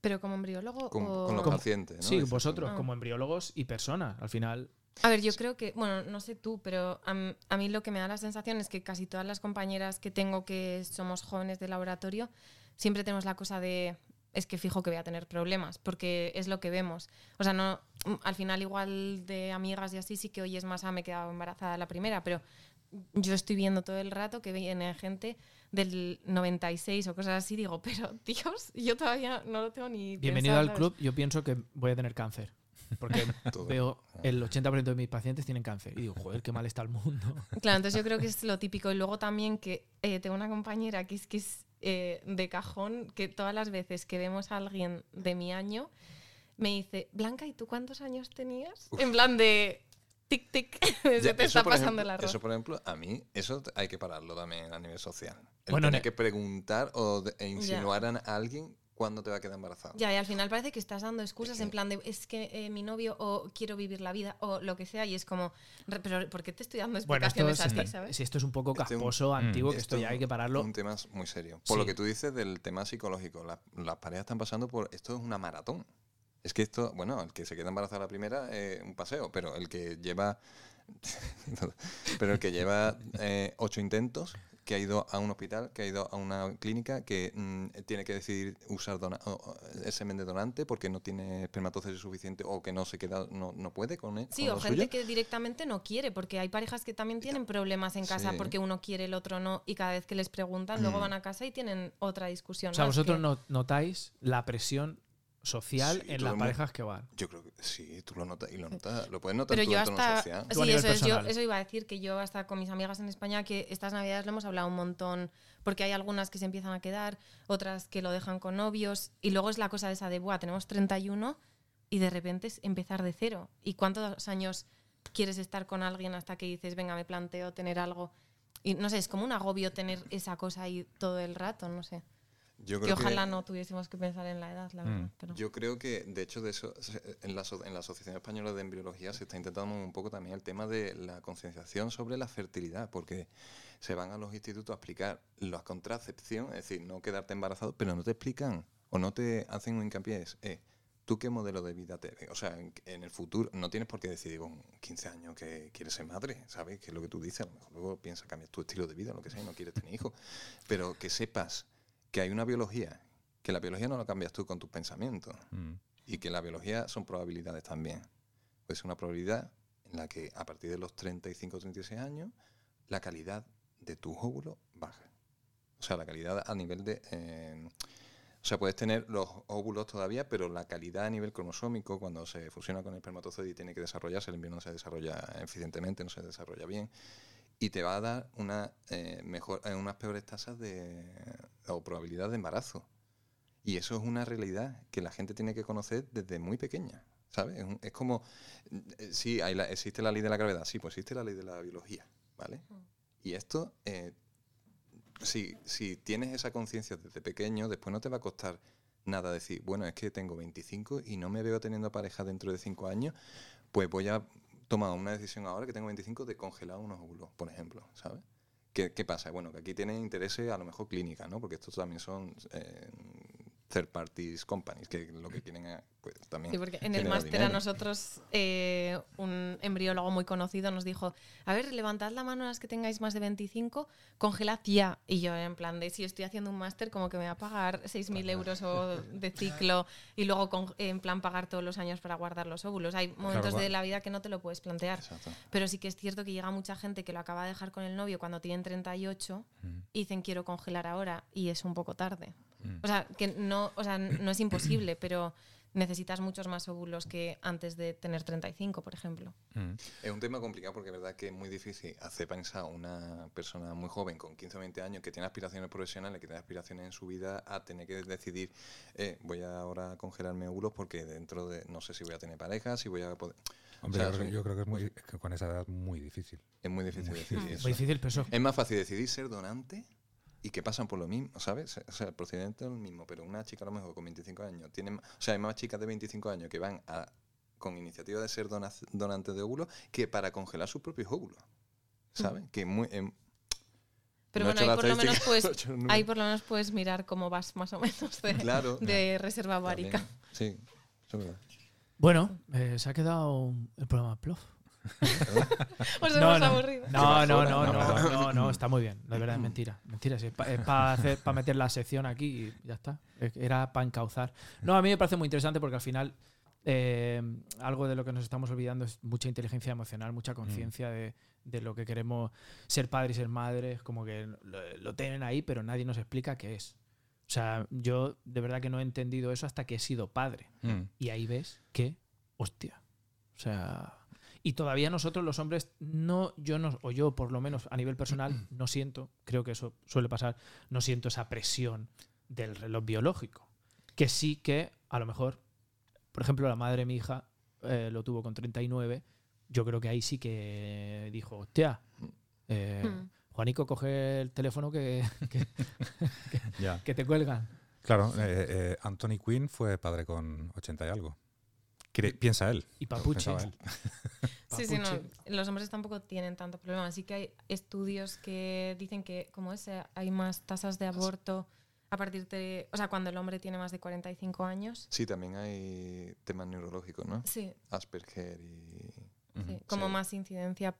Pero como embriólogo Con, o... con los Como- pacientes, ¿no? sí, Dices, vosotros Ah. como embriólogos y personas, al final... A ver, yo creo que, bueno, no sé tú, pero a, a mí lo que me da la sensación es que casi todas las compañeras que tengo que somos jóvenes de laboratorio, siempre tenemos la cosa de, es que fijo que voy a tener problemas, porque es lo que vemos. O sea, no, al final igual de amigas y así sí que oyes más, ah, me he quedado embarazada la primera, pero yo estoy viendo todo el rato que viene gente del 96 o cosas así, digo, pero Dios, yo todavía no lo tengo ni Bienvenido pensado, al ¿sabes? club, yo pienso que voy a tener cáncer. Porque veo el 80% de mis pacientes tienen cáncer. Y digo, joder, qué mal está el mundo. Claro, entonces yo creo que es lo típico. Y luego también que eh, tengo una compañera que es que es eh, de cajón, que todas las veces que vemos a alguien de mi año, me dice, Blanca, ¿y tú cuántos años tenías? En plan de tic tic, se Ya, te eso, está por pasando ejemplo, el arroz. Eso, por ejemplo, a mí, eso hay que pararlo también a nivel social. El Bueno, tener ne- que preguntar o de- e insinuar a alguien cuándo te va a quedar embarazada. Ya, y al final parece que estás dando excusas en plan de es que eh, mi novio o quiero vivir la vida o lo que sea y es como, re- pero ¿por qué te estoy dando Bueno, esto, explicaciones es, a ti, está- sabes? si esto es un poco Este un- casposo, antiguo, que Esto esto ya hay que pararlo. un tema muy serio. Por lo que tú dices del tema psicológico, la- las parejas están pasando por. Esto es una maratón. Es que esto, bueno, el que se queda embarazada la primera es un paseo, pero el que lleva. pero el que lleva eh, ocho intentos, que ha ido a un hospital, que ha ido a una clínica, que mm, tiene que decidir usar dona- el semen de donante porque no tiene espermatozoides suficiente o que no se queda, no, no puede con él. Sí, con o gente suyo. que directamente no quiere, porque hay parejas que también tienen problemas en casa Sí. porque uno quiere, el otro no, y cada vez que les preguntan, luego Mm. van a casa y tienen otra discusión. O sea, vosotros que- no- notáis la presión social Sí, en las parejas que van. Yo creo que sí, tú lo notas y lo notas, lo puedes notar Pero en tu yo hasta. social. Tú Sí, eso, es, yo, eso iba a decir que yo hasta con mis amigas en España que estas navidades lo hemos hablado un montón, porque hay algunas que se empiezan a quedar, otras que lo dejan con novios, y luego es la cosa de esa de, Buah, tenemos 31 y de repente es empezar de cero. ¿Y cuántos años quieres estar con alguien hasta que dices, venga, me planteo tener algo? Y no sé, es como un agobio tener esa cosa ahí todo el rato, no sé. Yo Que creo ojalá no tuviésemos que pensar en la edad, la Mm. verdad. Pero... Yo creo que, de hecho, de eso, en la, en la Asociación Española de Embriología se está intentando un poco también el tema de la concienciación sobre la fertilidad, porque se van a los institutos a explicar la contracepción, es decir, no quedarte embarazado, pero no te explican o no te hacen un hincapié. Es, eh, ¿tú qué modelo de vida te O sea, en, en el futuro no tienes por qué decidir con 15 años que quieres ser madre, ¿sabes? Que es lo que tú dices. A lo mejor luego piensas cambiar tu estilo de vida, lo que sea, y no quieres tener hijos. Pero que sepas que hay una biología, que la biología no la cambias tú con tus pensamientos Mm. y que la biología son probabilidades también. Puede ser una probabilidad en la que a partir de los 35 o 36 años la calidad de tus óvulos baja. O sea, la calidad a nivel de... eh, o sea, puedes tener los óvulos todavía, pero la calidad a nivel cromosómico, cuando se fusiona con el espermatozoide y tiene que desarrollarse, el embrión no se desarrolla eficientemente, no se desarrolla bien, y te va a dar una, eh, mejor, eh, unas peores tasas de, o probabilidad de embarazo. Y eso es una realidad que la gente tiene que conocer desde muy pequeña, ¿sabes? Es, un- es como, eh, sí, hay la- existe la ley de la gravedad, sí, pues existe la ley de la biología, ¿vale? Y esto, si, si tienes esa conciencia desde pequeño, después no te va a costar nada decir, bueno, es que tengo 25 y no me veo teniendo pareja dentro de 5 años, pues voy a tomar una decisión ahora que tengo 25 de congelar unos óvulos, por ejemplo, ¿sabes? ¿Qué, pasa? Bueno, que aquí tienen intereses a lo mejor clínica, ¿no? Porque estos también son eh, third parties companies, que lo que quieren es, pues, también Sí, porque en el máster a nosotros eh, un embriólogo muy conocido nos dijo, a ver, levantad la mano las que tengáis más de 25, congelad ya. Y yo en plan de, si estoy haciendo un máster, como que me va a pagar 6.000 euros o de ciclo y luego con- en plan pagar todos los años para guardar los óvulos. Hay momentos Claro, de la vida que no te lo puedes plantear. Exacto. Pero sí que es cierto que llega mucha gente que lo acaba de dejar con el novio cuando tienen 38 Mm. y dicen quiero congelar ahora y es un poco tarde. Mm. O sea, que no, o sea, no es imposible, pero necesitas muchos más óvulos que antes de tener 35, por ejemplo. Mm. Es un tema complicado porque es verdad que es muy difícil hacer pensar a una persona muy joven con 15 o 20 años que tiene aspiraciones profesionales, que tiene aspiraciones en su vida, a tener que decidir, eh, voy ahora a congelarme óvulos porque dentro de, no sé si voy a tener pareja, si voy a poder... Hombre, O sea, yo, creo, que- yo creo que es muy, que con esa edad muy difícil. Es muy difícil decidir Muy eso. difícil, pero eso. Es más fácil decidir ser donante y que pasan por lo mismo, ¿sabes? O sea, el procedimiento es el mismo, pero una chica a lo mejor con 25 años, tiene, o sea, hay más chicas de 25 años que van a, con iniciativa de ser dona- donantes de óvulos que para congelar sus propios óvulos, ¿sabes? Que muy... em, Pero no bueno, ahí por, lo menos puedes, ahí por lo menos puedes mirar cómo vas más o menos de, Claro. de reserva. También. Sí, eso es verdad. Bueno, eh, se ha quedado el programa Plof. Os No, hemos no, aburrido. no, no, no, no, no, no, no, está muy bien. De verdad es mentira. Mentira, sí, es para meter la sección aquí y ya está. Era para encauzar. No, a mí me parece muy interesante porque al final eh, algo de lo que nos estamos olvidando es mucha inteligencia emocional, mucha conciencia de, de lo que queremos ser padres y ser madres. Como que lo, lo tienen ahí, pero nadie nos explica qué es. O sea, yo de verdad que no he entendido eso hasta que he sido padre. Mm. Y ahí ves que hostia. O sea, y todavía nosotros los hombres no yo no o yo por lo menos a nivel personal no siento, creo que eso suele pasar, no siento esa presión del reloj biológico, que sí que a lo mejor por ejemplo, la madre de mi hija eh, lo tuvo con 39. Yo creo que ahí sí que dijo, hostia, eh, Hmm. Juanico, coge el teléfono que, que, te cuelgan. Claro, eh, eh, Anthony Quinn fue padre con 80 y algo. Cre- piensa él. Y Papuche. Él. Sí, sí, no. Los hombres tampoco tienen tanto problema. Así que hay estudios que dicen que, como ese, hay más tasas de aborto a partir de. O sea, cuando el hombre tiene más de 45 años. Sí, también hay temas neurológicos, ¿no? Sí, Asperger y... sí, como Sí. más incidencia.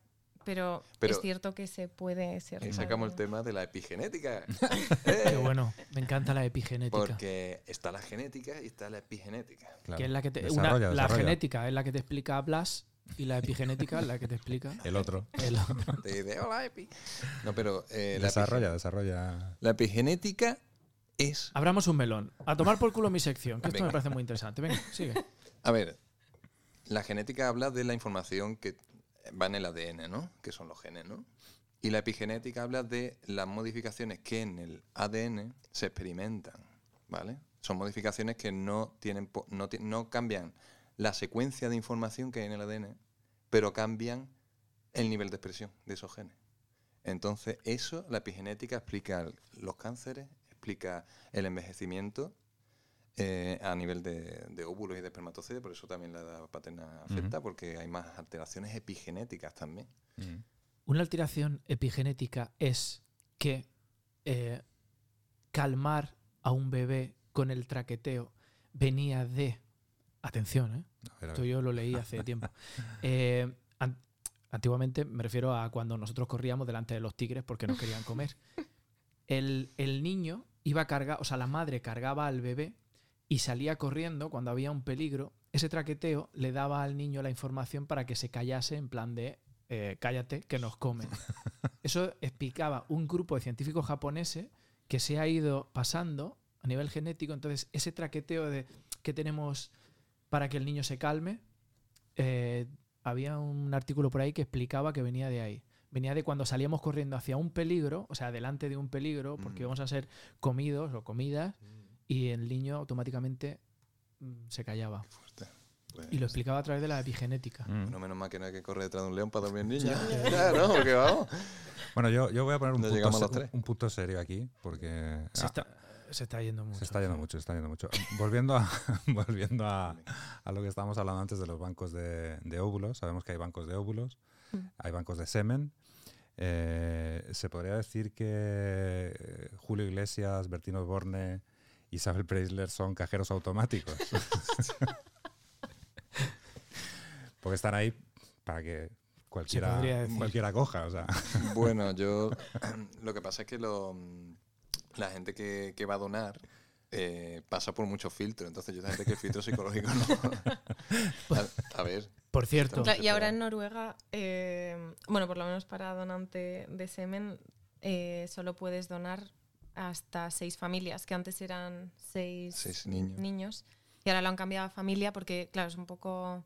Pero, Pero- es cierto que se puede ser. Y sacamos el tema de la epigenética. Qué Eh, bueno, me encanta la epigenética. Porque está la genética y está la epigenética. Claro. que es la que te, una- Desarrolla, la genética es la que te explica Blas y la epigenética es la que te explica El otro. el otro. Te dice, hola, epi. No, pero eh, la, desarrolla, desarrolla. la epigenética es... Abramos un melón. A tomar por culo mi sección, que esto Venga. me parece muy interesante. Venga, sigue. A ver, la genética habla de la información que va en el ADN, ¿no? Que son los genes, ¿no? Y la epigenética habla de las modificaciones que en el ADN se experimentan, ¿vale? Son modificaciones que no, tienen, no, no cambian la secuencia de información que hay en el ADN, pero cambian el nivel de expresión de esos genes. Entonces, eso, la epigenética explica los cánceres, explica el envejecimiento eh, a nivel de, de óvulos y de espermatozoides, por eso también la edad paterna afecta, porque hay más alteraciones epigenéticas también. Una alteración epigenética es que eh, calmar a un bebé con el traqueteo venía de. Atención, ¿eh? A ver, a Esto yo lo leí hace tiempo. Eh, an- antiguamente me refiero a cuando nosotros corríamos delante de los tigres porque nos querían comer. El, el niño iba a cargar, o sea, la madre cargaba al bebé y salía corriendo cuando había un peligro. Ese traqueteo le daba al niño la información para que se callase en plan de eh, cállate que nos comen. Eso explicaba un grupo de científicos japoneses que se ha ido pasando a nivel genético. Entonces, ese traqueteo de, que tenemos para que el niño se calme, eh, había un artículo por ahí que explicaba que venía de ahí. Venía de cuando salíamos corriendo hacia un peligro, o sea, delante de un peligro, porque Mm. íbamos a ser comidos o comidas, y el niño automáticamente mm, se callaba. Fuerte. Pues, Y lo explicaba a través de la epigenética. Mm. Bueno, menos mal que no hay que correr detrás de un león para dormir niño. ¿no? Porque vamos. Bueno, yo, yo voy a poner un, punto, a se- los tres. un punto serio aquí, porque Se, ah, está, se está yendo mucho. se está yendo mucho, se está yendo mucho. Volviendo a, volviendo a, a lo que estábamos hablando antes de los bancos de, de óvulos, sabemos que hay bancos de óvulos, Mm. hay bancos de semen. Eh, se podría decir que eh, Julio Iglesias, Bertino Borne, Isabel Preisler son cajeros automáticos. Porque están ahí para que cualquiera, cualquiera coja. O sea. Bueno, yo. Lo que pasa es que lo, la gente que, que va a donar eh, pasa por muchos filtros. Entonces, yo sé que el filtro psicológico no. A, a ver. Por cierto, Claro, y ahora en Noruega, eh, bueno, por lo menos para donante de semen, eh, solo puedes donar hasta seis familias, que antes eran seis, Seis niños. niños, y ahora lo han cambiado a familia porque, claro, es un poco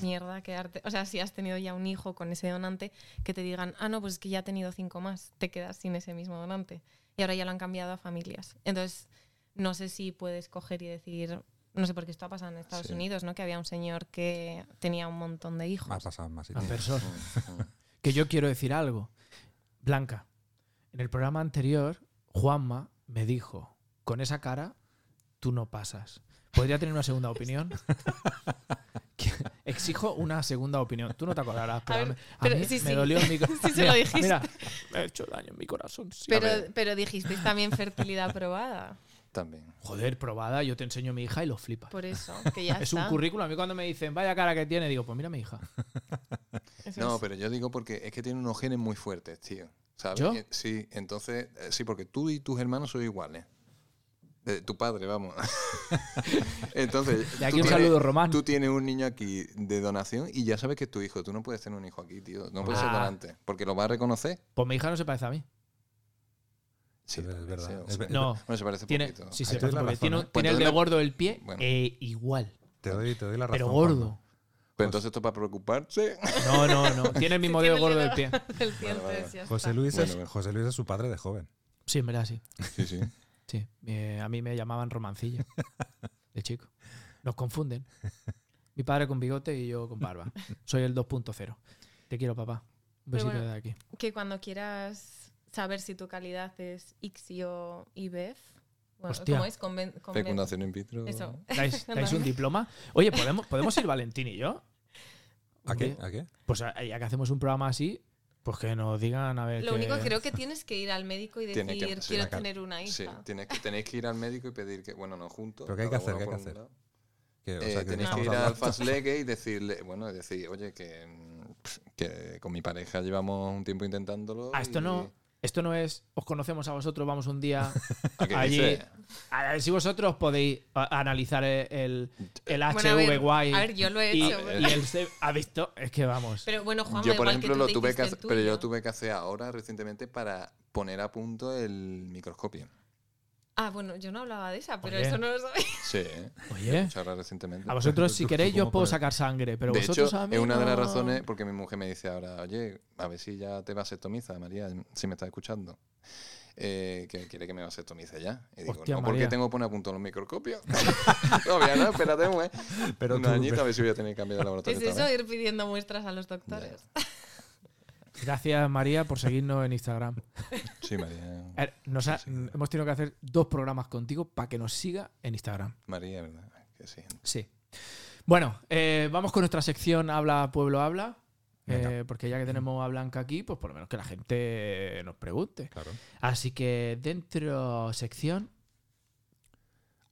mierda quedarte. O sea, si has tenido ya un hijo con ese donante, que te digan, ah, no, pues es que ya ha tenido cinco más, te quedas sin ese mismo donante. Y ahora ya lo han cambiado a familias. Entonces, no sé si puedes coger y decir. No sé, porque esto ha pasado en Estados Sí. Unidos, ¿no? Que había un señor que tenía un montón de hijos. Ha pasado más a sitios. persona. Mm. que yo quiero decir algo. Blanca, en el programa anterior, Juanma me dijo, con esa cara, tú no pasas. ¿Podría tener una segunda opinión? Exijo una segunda opinión. Tú no te acordarás, pero a, ver, mí- a pero mí sí, me sí. dolió en mi co- Sí se Mira, lo dijiste. Mira, me ha hecho daño en mi corazón. sí. Pero, pero dijisteis también fertilidad probada. También. Joder, probada, yo te enseño a mi hija y lo flipas. Por eso, que ya Es está. un currículum. A mí cuando me dicen, vaya cara que tiene, digo, pues mira a mi hija. Eso No, es. pero yo digo porque es que tiene unos genes muy fuertes, tío. ¿Sabes? ¿Yo? Eh, Sí, entonces, eh, sí, porque tú y tus hermanos sois iguales. De tu padre, vamos. entonces, De aquí tú un tienes- saludo, Román. Tú tienes un niño aquí de donación y ya sabes que es tu hijo. Tú no puedes tener un hijo aquí, tío. No puedes ser Ah. donante. Porque lo vas a reconocer. Pues mi hija no se parece a mí. Sí, Es verdad, sí, sí. No, Bueno, se parece tiene, poquito. sí, Ahí se parece razón, tiene, ¿eh? tiene Pues el de gordo el pie Bueno. eh, igual. Te doy, te doy la razón. Pero gordo. Pero entonces esto para preocuparse. No, no, no. Tiene el mismo dedo gordo el del pie. del pie, Vale, vale. entonces ya José. Luis, Bueno, es, bueno. José Luis es su padre de joven. Sí, en verdad, sí. Sí, sí. Sí. Eh, a mí me llamaban romancillo. De chico. Nos confunden. Mi padre con bigote y yo con barba. Soy el 2.0. Te quiero, papá. Un besito bueno. de aquí. Que cuando quieras saber si tu calidad es ICSI o IBEF, Hostia. ¿cómo es? Conven- conven- Fecundación in vitro. Eso. ¿Dais, dais un diploma? Oye, ¿podemos, ¿podemos ir Valentín y yo? ¿A qué? ¿A qué? Pues ya que hacemos un programa así, pues que nos digan a ver. Lo qué- único creo que tienes que ir al médico y decir, que- sí, quiero tener una hija. Sí, tienes que, tenéis que ir al médico y pedir que, bueno, no juntos. ¿Pero qué hay que hacer? ¿Qué hay que hacer? Que, o Eh, sea, que tenéis que ir al Fast Legue y decirle, bueno, decir, oye, que, que con mi pareja llevamos un tiempo intentándolo. Ah, esto y- no. Esto no es, os conocemos a vosotros, vamos un día ¿A qué allí. A ver si vosotros podéis analizar el, el, el Bueno, a ver, HVY. a ver, yo lo he y, hecho. y el se- ha visto, es que vamos. Pero bueno, Juan, Yo, por ejemplo, que lo tuve que hacer, pero yo tuve que hacer ahora recientemente para poner a punto el microscopio. Ah, bueno, yo no hablaba de esa, pero Oye. eso no lo sabía. Sí, ¿eh? Oye, ahora recientemente. a vosotros si ¿Tú- queréis yo os puedo sacar sangre, pero de vosotros hecho, a mí es una de las no- razones porque mi mujer me dice ahora, oye, a ver si ya te vasectomiza, María, si me estás escuchando. Eh, que quiere que me vasectomice ya. Y digo, Hostia, no, María. porque tengo que poner a punto los microscopios. Todavía no, espérate mes. Pero un tú- añito a ver si voy a tener que cambiar de laboratorio. Es otra eso, vez. ir pidiendo muestras a los doctores. Gracias María por seguirnos en Instagram. Sí, María. A ver, nos ha- hemos tenido que hacer dos programas contigo para que nos siga en Instagram. María, ¿verdad? Que sí. Sí. Bueno, eh, vamos con nuestra sección Habla Pueblo Habla. Eh, porque ya que tenemos a Blanca aquí, pues por lo menos que la gente nos pregunte. Claro. Así que dentro sección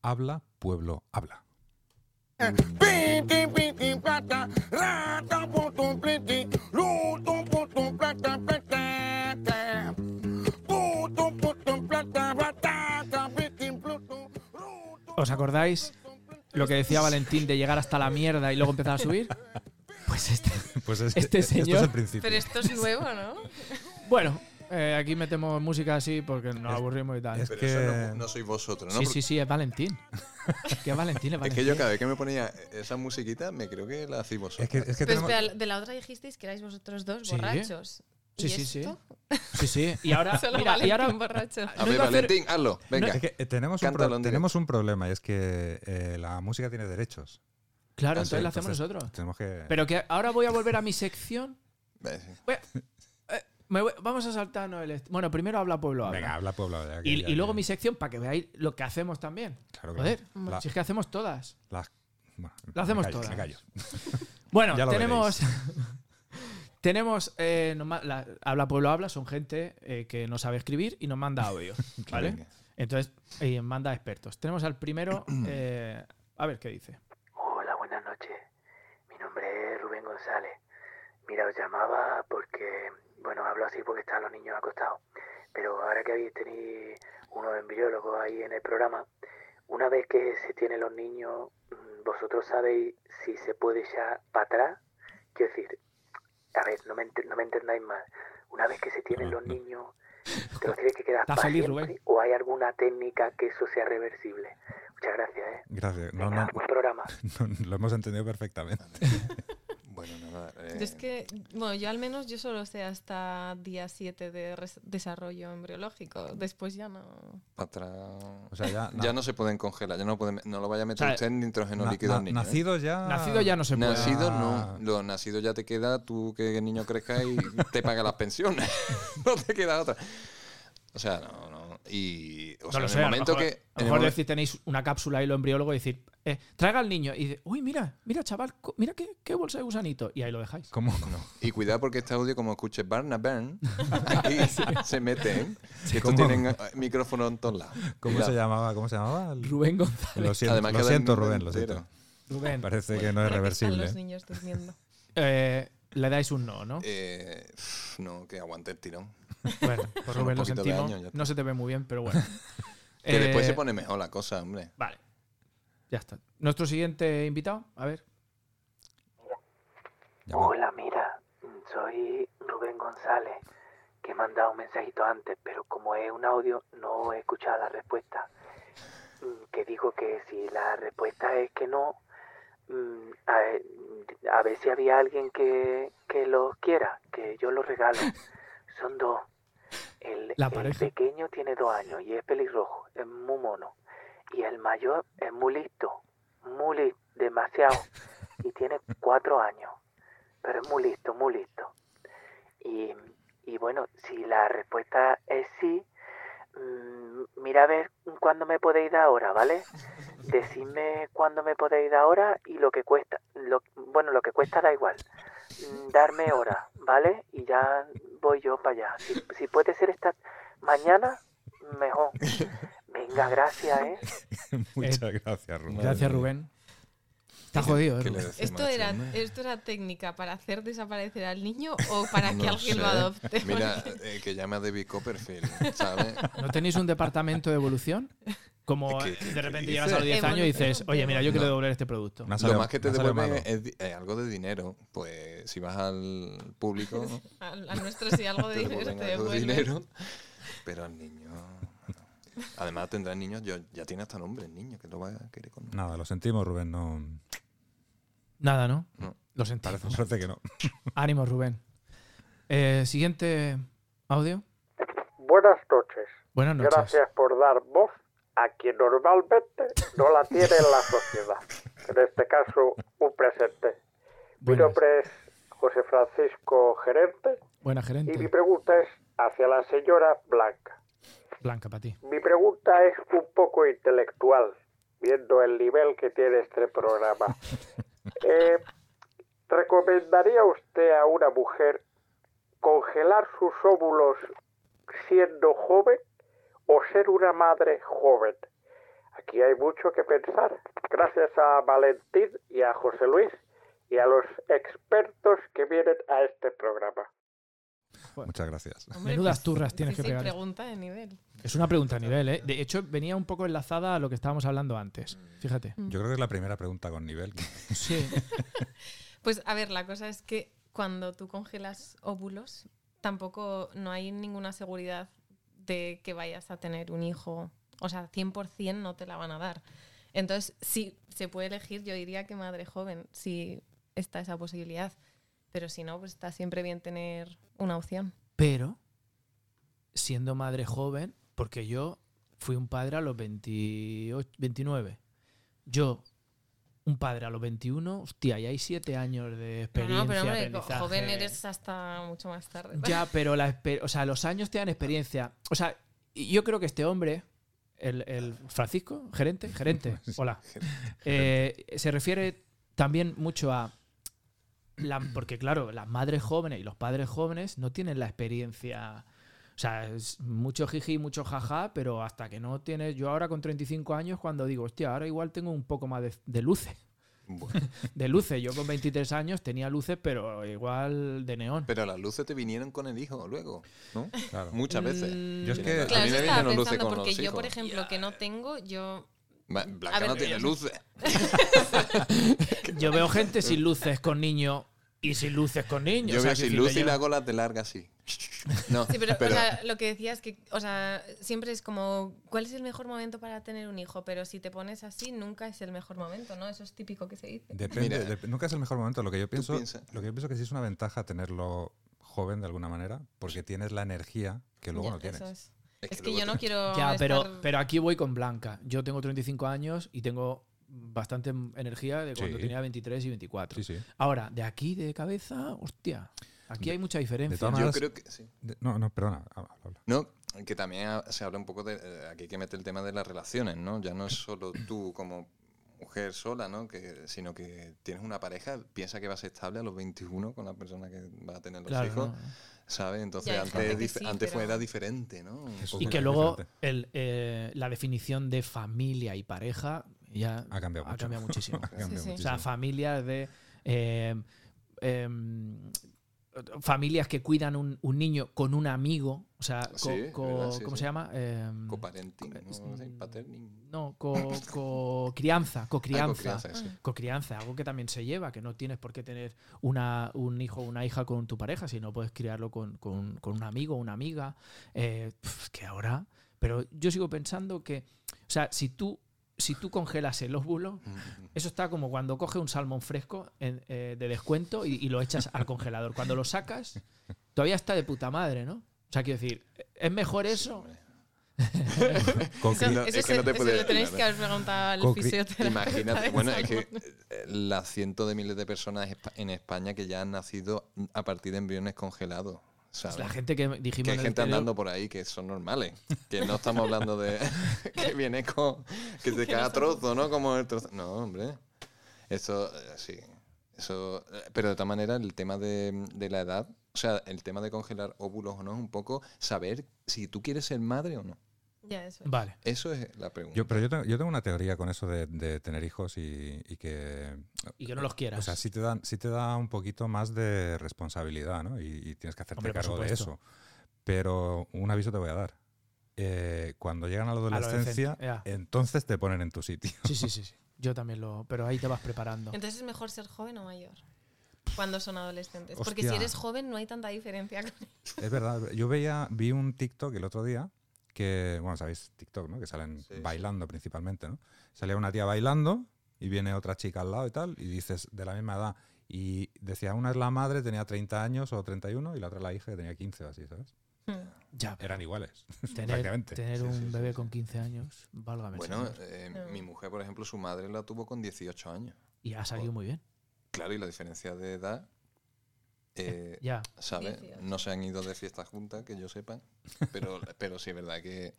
Habla, pueblo, habla. ¿Os acordáis lo que decía Valentín de llegar hasta la mierda y luego empezar a subir? Pues este. Pues es Este esto es señor- el principio. Pero esto es nuevo, ¿no? Bueno, eh, aquí metemos música así porque nos Es- aburrimos y tal. es Pero que- eso no, no sois vosotros, ¿no? sí, sí, sí, es Valentín. que es Valentín, es Es Valentín. que yo cada vez que me ponía esa musiquita, me creo que la hacéis vosotros. Es que, es que Pero tenemos, espera, de la otra dijisteis que erais vosotros dos Sí. borrachos. Sí, ¿Y sí, sí. Sí, sí. Y ahora, Solo mira, y ahora borracho. a ver, Valentín, hazlo. Venga. es que, eh, tenemos, un pro- tenemos un problema y es que eh, la música tiene derechos. Claro, Ah, entonces sí, la hacemos Entonces, nosotros. Tenemos que. Pero que ahora voy a volver a mi sección. Voy a- eh, me voy- vamos a saltarnos el. Bueno, primero habla pueblo habla. Venga, habla, pueblo. habla, y, ya y luego mi sección para que veáis lo que hacemos también. Claro, claro. Joder, La- si es que hacemos todas. las- bueno, Lo hacemos me callo, todas. me callo. Bueno, Ya lo tenemos. Tenemos. eh, nos ma- la- habla pueblo habla, son gente eh, que no sabe escribir y nos manda audio. ¿Vale? Entonces, eh, manda expertos. Tenemos al primero. eh, a ver qué dice. Hola, buenas noches. Mi nombre es Rubén González. Mira, os llamaba porque, bueno, hablo así porque están los niños acostados. Pero ahora que habéis tenido unos embriólogos ahí en el programa, una vez que se tienen los niños, mm, vosotros sabéis si se puede echar para atrás. Quiero decir, a ver, no me, ent- no me entendáis mal. Una vez que se tienen los niños, ¿te los tienes que quedar para feliz, siempre? Rubén. ¿O hay alguna técnica que eso sea reversible? Muchas gracias, ¿eh? Gracias. No, Venga, no, buen programa. no, lo hemos entendido perfectamente. Bueno, nada. eh, Yo es que, bueno, yo al menos yo solo sé hasta día 7 de desarrollo embriológico. Después ya no. para atrás. O sea, ya. Ya no se pueden congelar, ya no, pueden, no lo vaya a meter O sea, usted en nitrógeno na- líquido na- al niño. ¿eh? nacido ya. Nacido ya no se puede. Nacido Ah. no. Lo nacido ya te queda tú que el niño crezca y te paga las pensiones. no te queda otra. O sea, no, no. Y. O No sea, lo en sé, el a lo momento mejor, que. a lo mejor decir, tenéis una cápsula y lo embriólogo y decir, eh, traiga al niño. Y dice, uy, mira, mira, chaval, mira qué, qué bolsa de gusanito. Y ahí lo dejáis. ¿Cómo? Y cuidado porque este audio, como escuches Barna Burn, aquí se meten. Y estos tienen eh, micrófono en todos lados. ¿Cómo se llamaba? ¿Cómo se llamaba? El- Rubén González. Lo siento, Además lo queda siento el Rubén, lo siento. Rubén, Parece que no es que están reversible. los niños durmiendo. eh, le dais un no, ¿no? Eh, no, que aguante el tirón. Bueno, pues Son Rubén, lo sentimos. no se te ve muy bien, pero bueno. Que después Eh, se pone mejor la cosa, hombre. Vale. Ya está. Nuestro siguiente invitado, a ver. Hola, mira, soy Rubén González, que he mandado un mensajito antes, pero como es un audio, no he escuchado la respuesta. Mm, Que digo que si la respuesta es que no, mm, a ver, A ver si había alguien que, que los quiera, que yo los regalo. Son dos. El, La el pareja. pequeño tiene dos años y es pelirrojo, es muy mono. Y el mayor es muy listo, muy listo, demasiado. Y tiene cuatro años, pero es muy listo, muy listo. Y, y bueno, si la respuesta es sí, mm, mira a ver cuándo me podéis dar ahora, ¿vale? Decidme cuándo me podéis dar ahora y lo que cuesta. Lo, bueno, lo que cuesta da igual. Mm, Darme hora, ¿vale? Y ya voy yo para allá. Si, si puede ser esta mañana, mejor. Venga, gracias, ¿eh? Muchas gracias, Rubén. Gracias, Rubén. Está jodido, ¿eh, ¿Esto era? ¿Esto era técnica para hacer desaparecer al niño o para que No alguien lo sé. adopte? Mira, eh, que llame a David Copperfield, ¿sabes? ¿No tenéis un departamento de evolución? Como ¿Qué- qué- de repente llegas a los 10 años y dices, oye, mira, yo quiero No. devolver este producto. No Lo más que te no devuelven es, es algo de dinero. Pues si vas al público, A, a nuestro sí algo de dinero devuelven te algo de dinero. Pero al niño. Además, tendrá niños, yo, ya tiene hasta nombre el niño, que lo va a querer con Nada, lo sentimos, Rubén. No, Nada, ¿no? No. Lo sentimos. parece, parece que no. Ánimo, Rubén. Eh, siguiente audio. Buenas noches. Buenas noches. Gracias por dar voz a quien normalmente no la tiene en la sociedad. En este caso, un presente. Mi nombre es José Francisco Gerente Buena y mi gerente. pregunta es hacia la señora Blanca. Blanca para ti. Mi pregunta es un poco intelectual, viendo el nivel que tiene este programa. Eh, ¿Recomendaría usted a una mujer congelar sus óvulos siendo joven o ser una madre joven? Aquí hay mucho que pensar. Gracias a Valentín y a José Luis y a los expertos que vienen a este programa. Muchas gracias. Hombre, Menudas pues, turras tienes sí, que pegar. pregunta de nivel. Es una pregunta a nivel, ¿eh? De hecho, venía un poco enlazada a lo que estábamos hablando antes. Fíjate. Yo creo que es la primera pregunta con nivel. Sí. Pues a ver, la cosa es que cuando tú congelas óvulos, tampoco no hay ninguna seguridad de que vayas a tener un hijo. O sea, 100% no te la van a dar. Entonces, si se puede elegir, yo diría que madre joven, si está esa posibilidad. Pero si no, pues está siempre bien tener una opción. Pero, siendo madre joven, porque yo fui un padre a los 28, 29. Yo, un padre a los 21, hostia, ya hay siete años de experiencia. no, pero hombre, aprendizaje. joven eres hasta mucho más tarde. Ya, pero la, o sea, los años te dan experiencia. O sea, yo creo que este hombre, el, el Francisco, gerente, gerente, hola, eh, se refiere también mucho a. La, porque, claro, las madres jóvenes y los padres jóvenes no tienen la experiencia. O sea, es mucho jiji, mucho jaja, pero hasta que no tienes. Yo ahora con 35 años, cuando digo, hostia, ahora igual tengo un poco más de, de luces. Bueno, De luces. Yo con 23 años tenía luces, pero igual de neón. pero las luces te vinieron con el hijo luego, ¿no? Claro. Muchas veces. Mm, Yo es que- Vienen- Claro, a mí eso me estaba vinieron luces pensando, con porque los yo, por ejemplo, que no tengo, yo Blanca A ver, no tiene luces. Yo veo gente sin luces con niños y sin luces con niños. Yo O sea, veo que sin si luz y la las de larga así. No, Sí, pero, pero o sea, lo que decía es que, o sea, siempre es como, ¿cuál es el mejor momento para tener un hijo? Pero si te pones así, nunca es el mejor momento, ¿no? Eso es típico que se dice. Depende, Mira, nunca es el mejor momento. Lo que yo pienso, lo que yo pienso que sí es una ventaja tenerlo joven de alguna manera, porque tienes la energía que luego Ya, no tienes. es. Que yo no te- quiero. Ya, pero, pero aquí voy con Blanca. Yo tengo 35 años y tengo bastante energía de cuando Sí. tenía 23 y 24. Sí, sí. Ahora, de aquí de cabeza, hostia, aquí hay mucha diferencia. yo creo que sí. De- no, no, perdona. habla, habla. No, que también se habla un poco de. eh, aquí hay que meter el tema de las relaciones, ¿no? Ya no es solo tú como mujer sola, ¿no? Que, sino que tienes una pareja, piensa que vas a ser estable a los 21 con la persona que va a tener los Claro, hijos, ¿no? ¿sabes? Entonces antes, sí, antes pero- fuera diferente, ¿no? Y que luego el, eh, la definición de familia y pareja ya Ha cambiado mucho. muchísimo. Ha cambiado sí. O muchísimo. sea, familias de. eh, em, familias que cuidan un, un niño con un amigo. O sea, co- Sí, co- verdad, sí, ¿cómo sí. se llama? Em, Coparenting, ¿no? no, co, co- crianza, cocrianza. Ah, cocrianza. Cocrianza, algo que también se lleva, que no tienes por qué tener una, un hijo o una hija con tu pareja, sino puedes criarlo con, con- con un amigo o una amiga. eh, que ahora. Pero yo sigo pensando que, o sea, si tú si tú congelas el óvulo, eso está como cuando coges un salmón fresco en- eh, de descuento y, y lo echas al congelador. Cuando lo sacas, todavía está de puta madre, ¿no? O sea, quiero decir, ¿es mejor eso? Con Eso, cri- no, eso es que se- no te eso puede le tenéis que haber preguntado al Con cri- fisioterapeuta. Imagínate, bueno, es que eh, las cientos de miles de personas en España que ya han nacido a partir de embriones congelados. ¿Sabes? La gente que dijimos que hay en el gente andando por ahí que son normales. Que no estamos hablando de que viene con. que te caga trozo, ¿no? Como el trozo. No, hombre. Eso, eh, sí. Eso. eh, Pero de todas maneras, el tema de, de la edad, o sea, el tema de congelar óvulos o no, es un poco saber si tú quieres ser madre o no. Ya, eso es. Vale. Eso es la pregunta. Yo, pero yo tengo, yo tengo una teoría con eso de, de tener hijos y, y que. Y que no los quieras. O sea, sí te, dan, sí te da un poquito más de responsabilidad, ¿no? Y, y tienes que hacerte Hombre, cargo de eso. Pero un aviso te voy a dar. Eh, cuando llegan a la adolescencia, entonces te ponen en tu sitio. Sí, sí, sí, sí. Yo también lo. Pero ahí te vas preparando. Entonces es mejor ser joven o mayor cuando son adolescentes. Porque si eres joven no hay tanta diferencia. con- Es verdad. Yo veía, vi un TikTok el otro día que, bueno, sabéis TikTok, ¿no? Que salen Sí, sí. bailando principalmente, ¿no? Salía una tía bailando y viene otra chica al lado y tal, y dices, de la misma edad. Y decía, una es la madre, tenía 30 años o 31, y la otra la hija que tenía 15 o así, ¿sabes? Ya, Eran iguales, tener, prácticamente. tener Sí, un sí, sí, bebé sí. con 15 años, válgame Bueno, eh, No. mi mujer, por ejemplo, su madre la tuvo con 18 años. Y ha salido muy bien. Claro, y la diferencia de edad, eh, Ya. ¿sabes? 18. No se han ido de fiesta juntas, que yo sepa. Pero, pero sí es verdad que,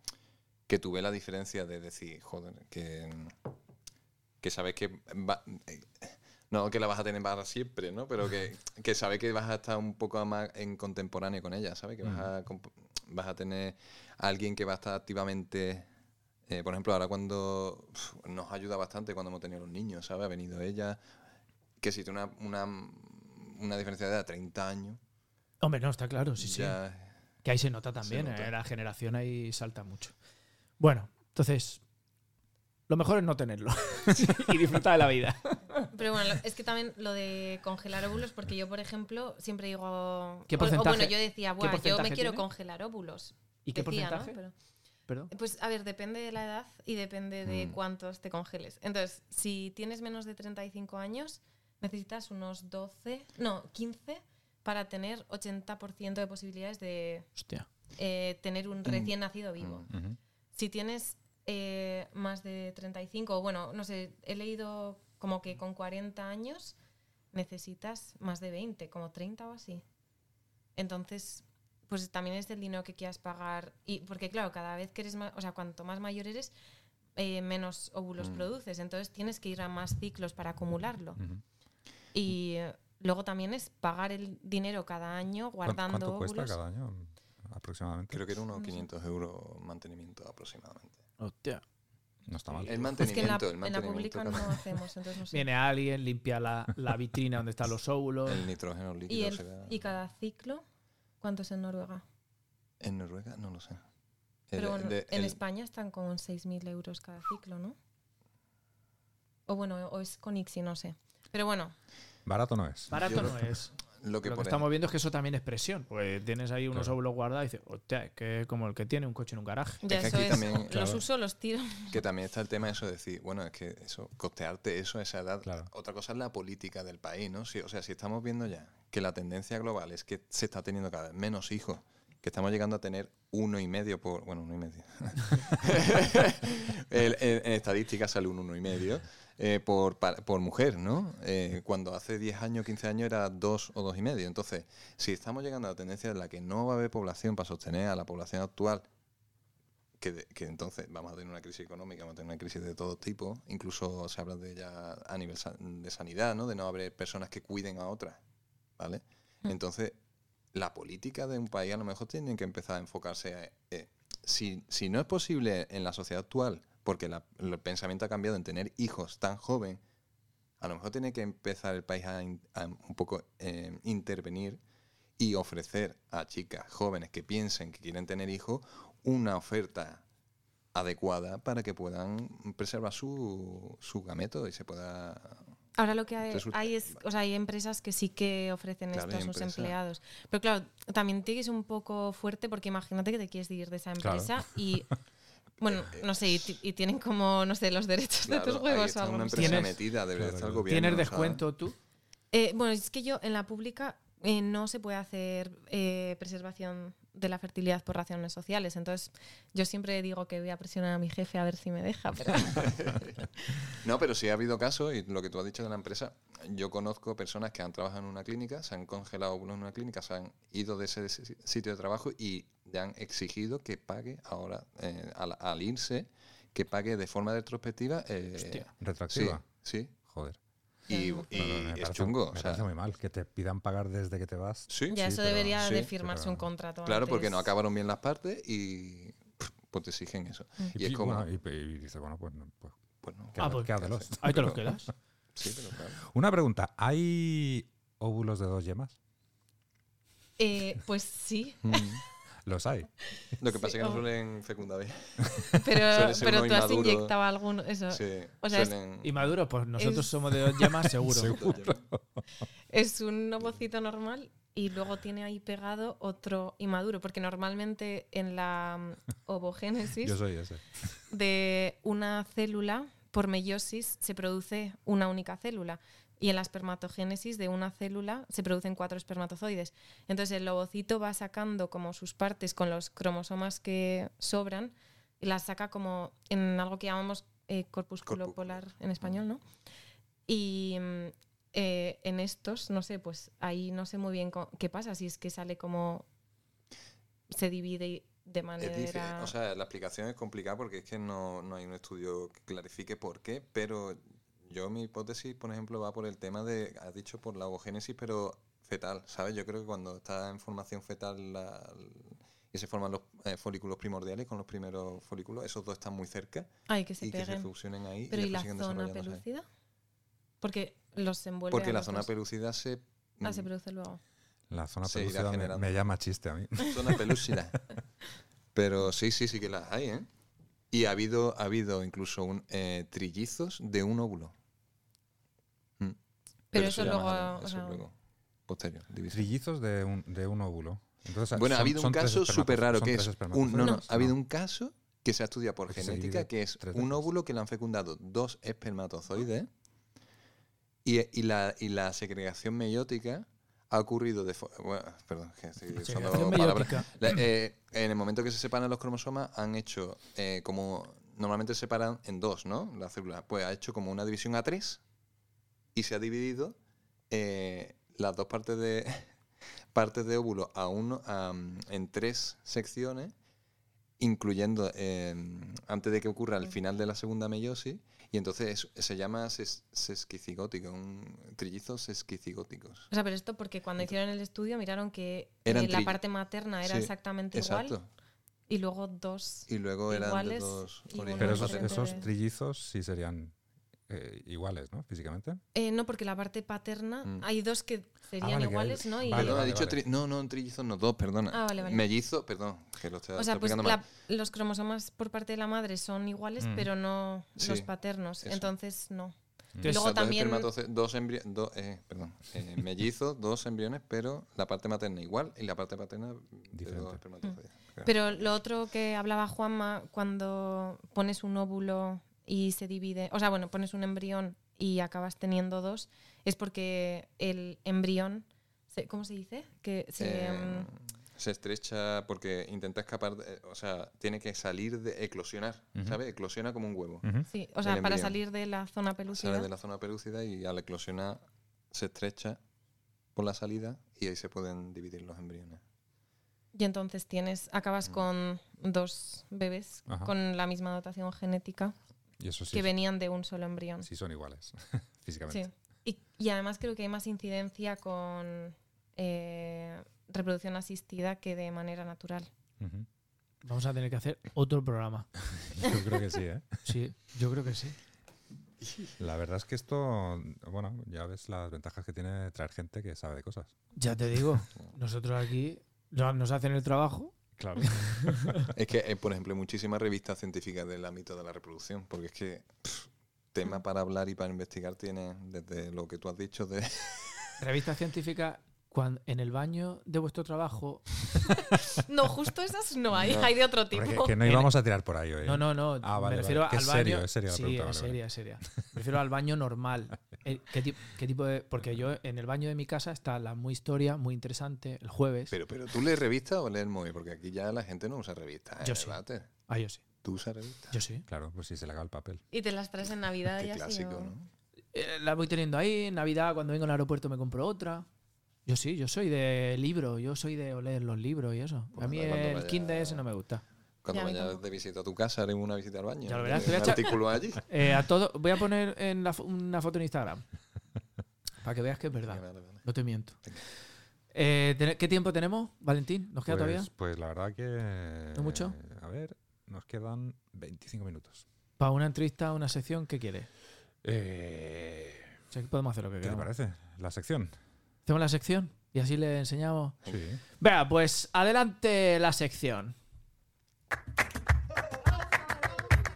que tuve la diferencia de decir, joder, que, que sabes que va- eh, no que la vas a tener para siempre, ¿no? Pero que, que sabes que vas a estar un poco más en contemporáneo con ella, ¿sabes? Que vas a, comp- vas a tener a alguien que va a estar activamente. eh, por ejemplo, ahora cuando nos ayuda bastante cuando hemos tenido los niños, ¿sabes? Ha venido ella, que si tiene una, una, una diferencia de edad de 30 años, Hombre, no, está claro, sí, sí. Que ahí se nota también, nota. eh, la generación ahí salta mucho. Bueno, entonces, lo mejor es no tenerlo y disfrutar de la vida. Pero bueno, es que también lo de congelar óvulos, porque yo, por ejemplo, siempre digo... ¿Qué o- o porcentaje- bueno, yo decía, "Buah, yo me porcentaje quiero tiene? congelar óvulos. ¿Y qué Decía, ¿no? porcentaje? Pero- Perdón. Pues a ver, depende de la edad y depende de Mm. cuántos te congeles. Entonces, si tienes menos de 35 años, necesitas unos 12, no, 15 para tener 80% de posibilidades de eh, tener un recién nacido vivo. Mm. Si tienes eh, más de 35, o bueno, no sé, he leído como que con 40 años necesitas más de 20, como 30 o así. Entonces, pues también es del dinero que quieras pagar. Y porque claro, cada vez que eres más, o sea, cuanto más mayor eres, eh, menos óvulos Mm. produces. Entonces tienes que ir a más ciclos para acumularlo. Y luego también es pagar el dinero cada año ¿Cuán- guardando ¿Cuánto cuesta óvulos. cada año aproximadamente? creo que era unos No sé. 500 euros mantenimiento aproximadamente. Hostia. No está mal. El Es que en la, mantenimiento, el en la mantenimiento. pública no hacemos, entonces no sé. Viene alguien, limpia la, la vitrina donde están los óvulos. El nitrógeno ¿Y, líquido el- será- y cada ciclo? ¿Cuánto es en Noruega? En Noruega no lo sé. Pero El- bueno, de- en el- España están con 6.000 euros cada ciclo, ¿no? O bueno, o es con ICSI, no sé. Pero bueno, Barato no es. Barato Yo no es. lo que Lo que estamos viendo es que eso también es presión. Pues tienes ahí unos Claro. óvulos guardados y dices, hostia, es que es como el que tiene un coche en un garaje. ya que eso aquí es. también- los uso, los tiro. que también está el tema de eso de decir, bueno, es que eso, costearte eso a esa edad. Claro. Otra cosa es la política del país, ¿no? Si- o sea, si estamos viendo ya que la tendencia global es que se está teniendo cada vez menos hijos, que estamos llegando a tener uno y medio por, bueno, uno y medio. El- en estadísticas sale un uno y medio eh, por, por mujer, ¿no? Eh, cuando hace 10 años, 15 años era dos o dos y medio. Entonces, si estamos llegando a la tendencia en la que no va a haber población para sostener a la población actual, que, de- que entonces vamos a tener una crisis económica, vamos a tener una crisis de todo tipo, incluso se habla de ya a nivel de sanidad, ¿no? De no haber personas que cuiden a otras, ¿vale? Mm. Entonces, la política de un país a lo mejor tiene que empezar a enfocarse a, eh, si, si no es posible en la sociedad actual, porque la- el pensamiento ha cambiado en tener hijos tan joven, a lo mejor tiene que empezar el país a, in- a un poco eh, intervenir y ofrecer a chicas jóvenes que piensen que quieren tener hijos una oferta adecuada para que puedan preservar su, su gameto y se pueda... Ahora lo que hay, Resulta- hay es, o sea, hay empresas que sí que ofrecen Claro, esto a sus empleados. Pero claro, también tienes un poco fuerte porque imagínate que te quieres ir de esa Claro. empresa y Bueno, no sé, y, y tienen como, no sé, los derechos Claro, de tus ahí huevos o está algo una empresa ¿Tienes- metida, debería Claro, estar el gobierno. ¿Tienes ¿sabes? descuento tú? Eh, bueno, es que yo en la pública eh, no se puede hacer eh, preservación de la fertilidad por razones sociales. Entonces, yo siempre digo que voy a presionar a mi jefe a ver si me deja. Pero No, pero sí ha habido casos, y lo que tú has dicho de la empresa, yo conozco personas que han trabajado en una clínica, se han congelado óvulos en una clínica, se han ido de ese si- sitio de trabajo y le han exigido que pague ahora, eh, al, al irse, que pague de forma retrospectiva. eh, Hostia. sí, Retroactiva. sí. Joder. Y, Claro. y No, no, me es parece- chungo. Me o sea, parece muy mal que te pidan pagar desde que te vas. sí, ya sí, eso pero- debería sí, de firmarse pero- un contrato. claro, porque no acabaron bien las partes y pues te exigen eso. Mm. Y es como, bueno, y, y dices, bueno, pues, no, pues pues no, Ah, pues, quédatelos. Ahí te los quedas. sí, pero claro. Una pregunta, ¿hay óvulos de dos yemas? Eh, pues sí, Los hay. Lo que pasa Sí, es que no suelen fecundar bien. pero, pero tú has inmaduro. inyectado alguno. Eso. Sí, O sea, suelen- Y Maduro, pues nosotros Es- somos de dos llamas, seguro. Es un ovocito normal y luego tiene ahí pegado otro inmaduro, porque normalmente en la mm, ovogénesis Yo soy ese. de una célula por meiosis se produce una única célula y en la espermatogénesis de una célula se producen cuatro espermatozoides. Entonces el ovocito va sacando como sus partes con los cromosomas que sobran y las saca como en algo que llamamos eh, corpúsculo Corpúsculo. polar en español, ¿no? Y mm, eh, en estos, no sé, pues ahí no sé muy bien qué pasa, si es que sale como se divide de manera... o sea, la explicación es complicada porque es que no, no hay un estudio que clarifique por qué, pero yo mi hipótesis, por ejemplo, va por el tema de, has dicho por la ovogénesis, pero fetal, ¿sabes? Yo creo que cuando está en formación fetal la- y se forman los eh, folículos primordiales con los primeros folículos, esos dos están muy cerca Ay, que se y que se fusionen ahí Pero y ¿y la zona ahí. pelucida? Porque los envuelve Porque a la zona dos. pelucida se... Ah, se mm, produce luego. La zona pelúcida me, me llama chiste a mí. Zona pelúcida. Pero sí, sí, sí que las hay, ¿eh? Y ha habido, ha habido incluso un, eh, trillizos de un óvulo. Pero eso luego, o eso sea- luego, posterior. división. Trillizos de un, de un óvulo. Entonces, Bueno, ha habido un caso súper raro que es un, no, no, ha habido un caso que se ha estudiado por genética que es un óvulo que le han fecundado dos espermatozoides y, y la, y la segregación meiótica ha ocurrido de bueno, perdón, que estoy usando palabras. La- eh, en el momento que se separan los cromosomas han hecho eh, como normalmente se separan en dos, ¿no? La célula pues ha hecho como una división a tres y se ha dividido eh, las dos partes de partes de óvulo a uno a, en tres secciones incluyendo eh, antes de que ocurra el final de la segunda meiosis y entonces es- se llama ses- sesquicigótico, un trillizos sesquicigóticos. O sea, pero esto porque cuando hicieron el estudio miraron que Eran eh, la parte materna era Sí, exactamente Exacto. igual y luego dos. Y luego eran iguales dos Pero esos, esos trillizos sí serían eh, iguales, ¿no? Físicamente. Eh, no, porque la parte paterna Mm. hay dos que serían vale, que hay- iguales, ¿no? Y- vale, Perdón, ha vale, dicho vale. tri- no, no, trillizos no, dos, perdona. Ah, vale, vale. Mellizo, perdón, que lo estoy, o sea, pues explicando mal. la- los cromosomas por parte de la madre son iguales, Mm. pero no Sí, los paternos. eso. Entonces, no. Entonces, luego O sea, dos también- dos embri- dos, eh, perdón, eh, mellizos, dos embriones, pero la parte materna igual y la parte paterna de Diferente. dos. Claro. Pero lo otro que hablaba Juanma, cuando pones un óvulo y se divide, o sea, bueno, pones un embrión y acabas teniendo dos, es porque el embrión, se- ¿cómo se dice? Que se, Eh, mm, se estrecha porque intenta escapar, de- o sea, tiene que salir de eclosionar. ¿sabes? Eclosiona como un huevo. Sí, o sea, para salir de la zona pelúcida. Sale de la zona pelúcida y al eclosionar se estrecha por la salida y ahí se pueden dividir los embriones. Y entonces tienes, acabas Mm. con dos bebés Ajá. con la misma dotación genética Y eso sí, que venían de un solo embrión. sí son iguales, Sí. físicamente. Y, y además creo que hay más incidencia con eh, reproducción asistida que de manera natural. Vamos a tener que hacer otro programa. Yo creo que sí, ¿eh? Sí, yo creo que sí. La verdad es que esto, bueno, ya ves las ventajas que tiene traer gente que sabe de cosas. Ya te digo, nosotros aquí no- nos hacen el trabajo. Claro. Es que, eh, por ejemplo, hay muchísimas revistas científicas del ámbito de la reproducción, porque es que pff, tema para hablar y para investigar tiene desde lo que tú has dicho de... Revista científica, cuando, en el baño de vuestro trabajo. No, justo esas no hay, No. hay de otro tipo. Porque- que no íbamos a tirar por ahí hoy. No, no, no. Ah, vale, me refiero vale. Que al es baño. serio, es la sí, pregunta, es vale, seria, es seria. Me refiero al baño normal. Eh, ¿Qué, qué tipo de.? Porque yo en el baño de mi casa está la muy historia, muy interesante, el jueves. Pero, pero tú lees revista o lees el móvil, porque aquí ya la gente no usa revista. Yo ¿eh, sí. Váter? Ah, yo sí. ¿Tú usas revista? Yo sí. Claro, pues sí se le haga el papel. Y te las traes en Navidad Qué y así. clásico, ¿no? Eh, la voy teniendo ahí. En Navidad, cuando vengo al aeropuerto, me compro otra. Yo sí, yo soy de libro. Yo soy de oler los libros y eso. Pues a mí el vaya- Kindle ese no me gusta. Cuando vayas de visita a tu casa, haremos una visita al baño. Ya lo verás, te voy a echar- artículo allí. Eh, a todo, voy a poner en la una foto en Instagram. Para que veas que es verdad. Vale, vale. No te miento. Eh, ¿ten- ¿Qué tiempo tenemos, Valentín? ¿Nos queda Pues, todavía? pues la verdad que. ¿No mucho? A ver, nos quedan 25 minutos. Para una entrevista, una sección, ¿qué quieres? Eh, O sea, que podemos hacer lo que ¿Qué te parece? La sección. Hacemos la sección y así le enseñamos. Sí. Venga, pues adelante la sección.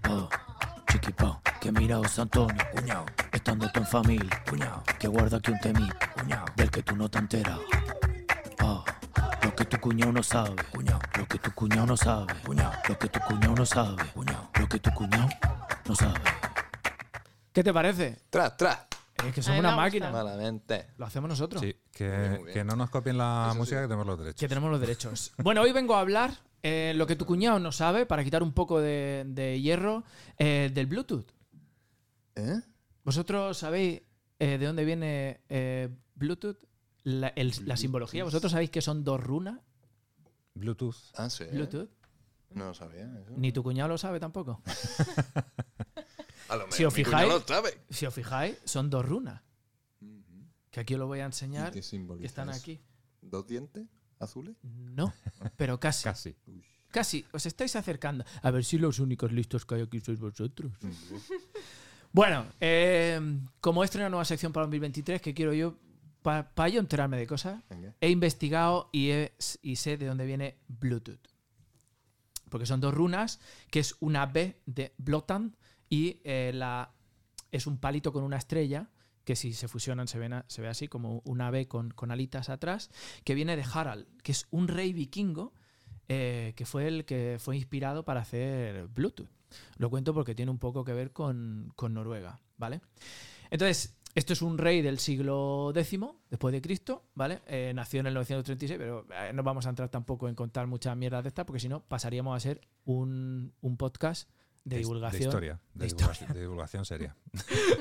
Oh, chiquipao, que mira José Antonio, cuñao, estando tú en familia, cuñao, que guarda aquí un temí, cuñao, del que tú no te enteras. Oh, lo que tu cuñado no sabe, cuñao, lo que tu cuñado no sabe, cuñao, lo que tu cuñado no sabe, cuñao, lo que tu cuñado no sabe. ¿Qué te parece? ¡Tras, tras! Es que somos una máquina. Malamente. Lo hacemos nosotros. Sí, que, no nos copien la Eso sí. música que tenemos los derechos. Que tenemos los derechos. Bueno, hoy vengo a hablar eh, lo que tu cuñado no sabe, para quitar un poco de, de hierro, eh, del Bluetooth. ¿Eh? ¿Vosotros sabéis eh, de dónde viene eh, Bluetooth? La, el- la simbología. ¿Vosotros sabéis que son dos runas? Bluetooth. Ah, sí. Bluetooth. No lo sabía eso. Ni tu cuñado lo sabe tampoco. A lo mejor Si os fijáis- lo sabe. Si os fijáis, son dos runas. Que aquí os lo voy a ¿Y enseñar. qué Que están aquí. ¿Dos dientes azules? No, pero casi. Casi. Casi, os estáis acercando. A ver si los únicos listos que hay aquí sois vosotros. Bueno, eh, como esto es una nueva sección para 2023, que quiero yo, para yo enterarme de cosas, Venga. he investigado y, he- y sé de dónde viene Bluetooth. Porque son dos runas, que es una B de Blotan y eh, es un palito con una estrella, que si se fusionan se, ve así, como una B con, alitas atrás, que viene de Harald, que es un rey vikingo eh, que fue el que fue inspirado para hacer Bluetooth. Lo cuento porque tiene un poco que ver con, Noruega, ¿vale? Entonces, esto es un rey del siglo X después de Cristo, ¿vale? Eh, nació en el 936, pero no vamos a entrar tampoco en contar muchas mierdas de estas, porque si no, pasaríamos a ser un, un podcast de divulgación. De historia. De, de divulgación, de divulgación seria.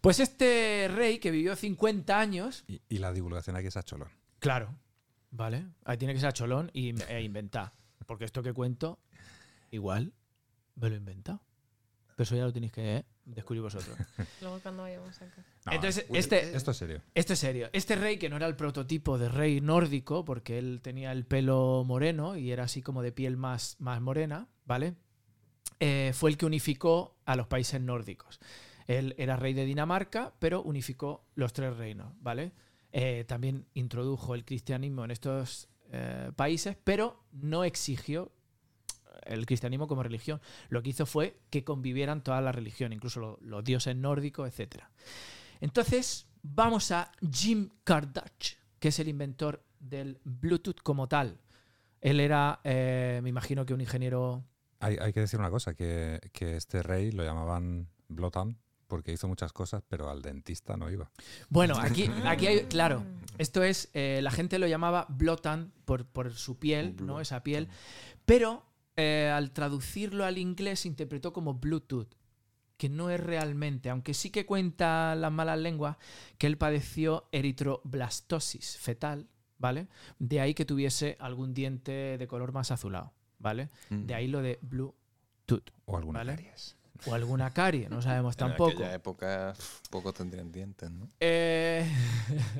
Pues este rey que vivió 50 años, Y, y la divulgación aquí es a cholón. claro, ¿vale? Ahí tiene que ser a cholón y, e inventar. Porque esto que cuento, igual me lo he inventado. Pero eso ya lo tenéis que eh, descubrir vosotros. Luego cuando vayamos acá. No, Entonces, uy, este- Esto es serio. Esto es serio. Este rey, que no era el prototipo de rey nórdico, porque él tenía el pelo moreno y era así como de piel más, más morena, ¿vale? Eh, fue el que unificó a los países nórdicos. Él era rey de Dinamarca, pero unificó los tres reinos, ¿vale? Eh, también introdujo el cristianismo en estos eh, países, pero no exigió el cristianismo como religión. Lo que hizo fue que convivieran todas las religiones, incluso lo- los dioses nórdicos, etcétera. Entonces, vamos a Jim Kardach, que es el inventor del Bluetooth como tal. Él era, me imagino que un ingeniero... Hay, hay que decir una cosa, que, que este rey lo llamaban Blotan porque hizo muchas cosas, pero al dentista no iba. Bueno, aquí, aquí hay, claro, esto es, eh, la gente lo llamaba Blotan por, por su piel, ¿no? Esa piel, pero eh, al traducirlo al inglés se interpretó como Bluetooth, que no es realmente, aunque sí que cuenta las malas lenguas, que él padeció eritroblastosis fetal, ¿vale? De ahí que tuviese algún diente de color más azulado, ¿vale? Mm. De ahí lo de Bluetooth. O alguna Vale. caries. O alguna carie, no sabemos En tampoco. aquella época pf, pocos tendrían dientes, ¿no? Eh,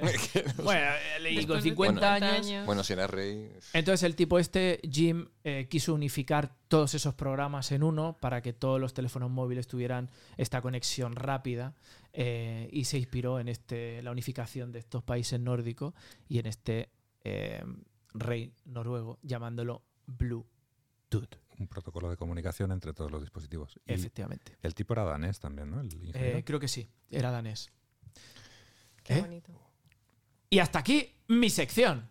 bueno, leí con Después de 50 Bueno, años. Bueno, si era rey... Entonces el tipo este, Jim, eh, quiso unificar todos esos programas en uno para que todos los teléfonos móviles tuvieran esta conexión rápida eh, y se inspiró en este, la unificación de estos países nórdicos y en este eh, rey noruego llamándolo Bluetooth. Un protocolo de comunicación entre todos los dispositivos. Y Efectivamente. el tipo era danés también, ¿no? El ingeniero. Eh, creo que sí, era danés. Qué ¿Eh? bonito. Y hasta aquí mi sección.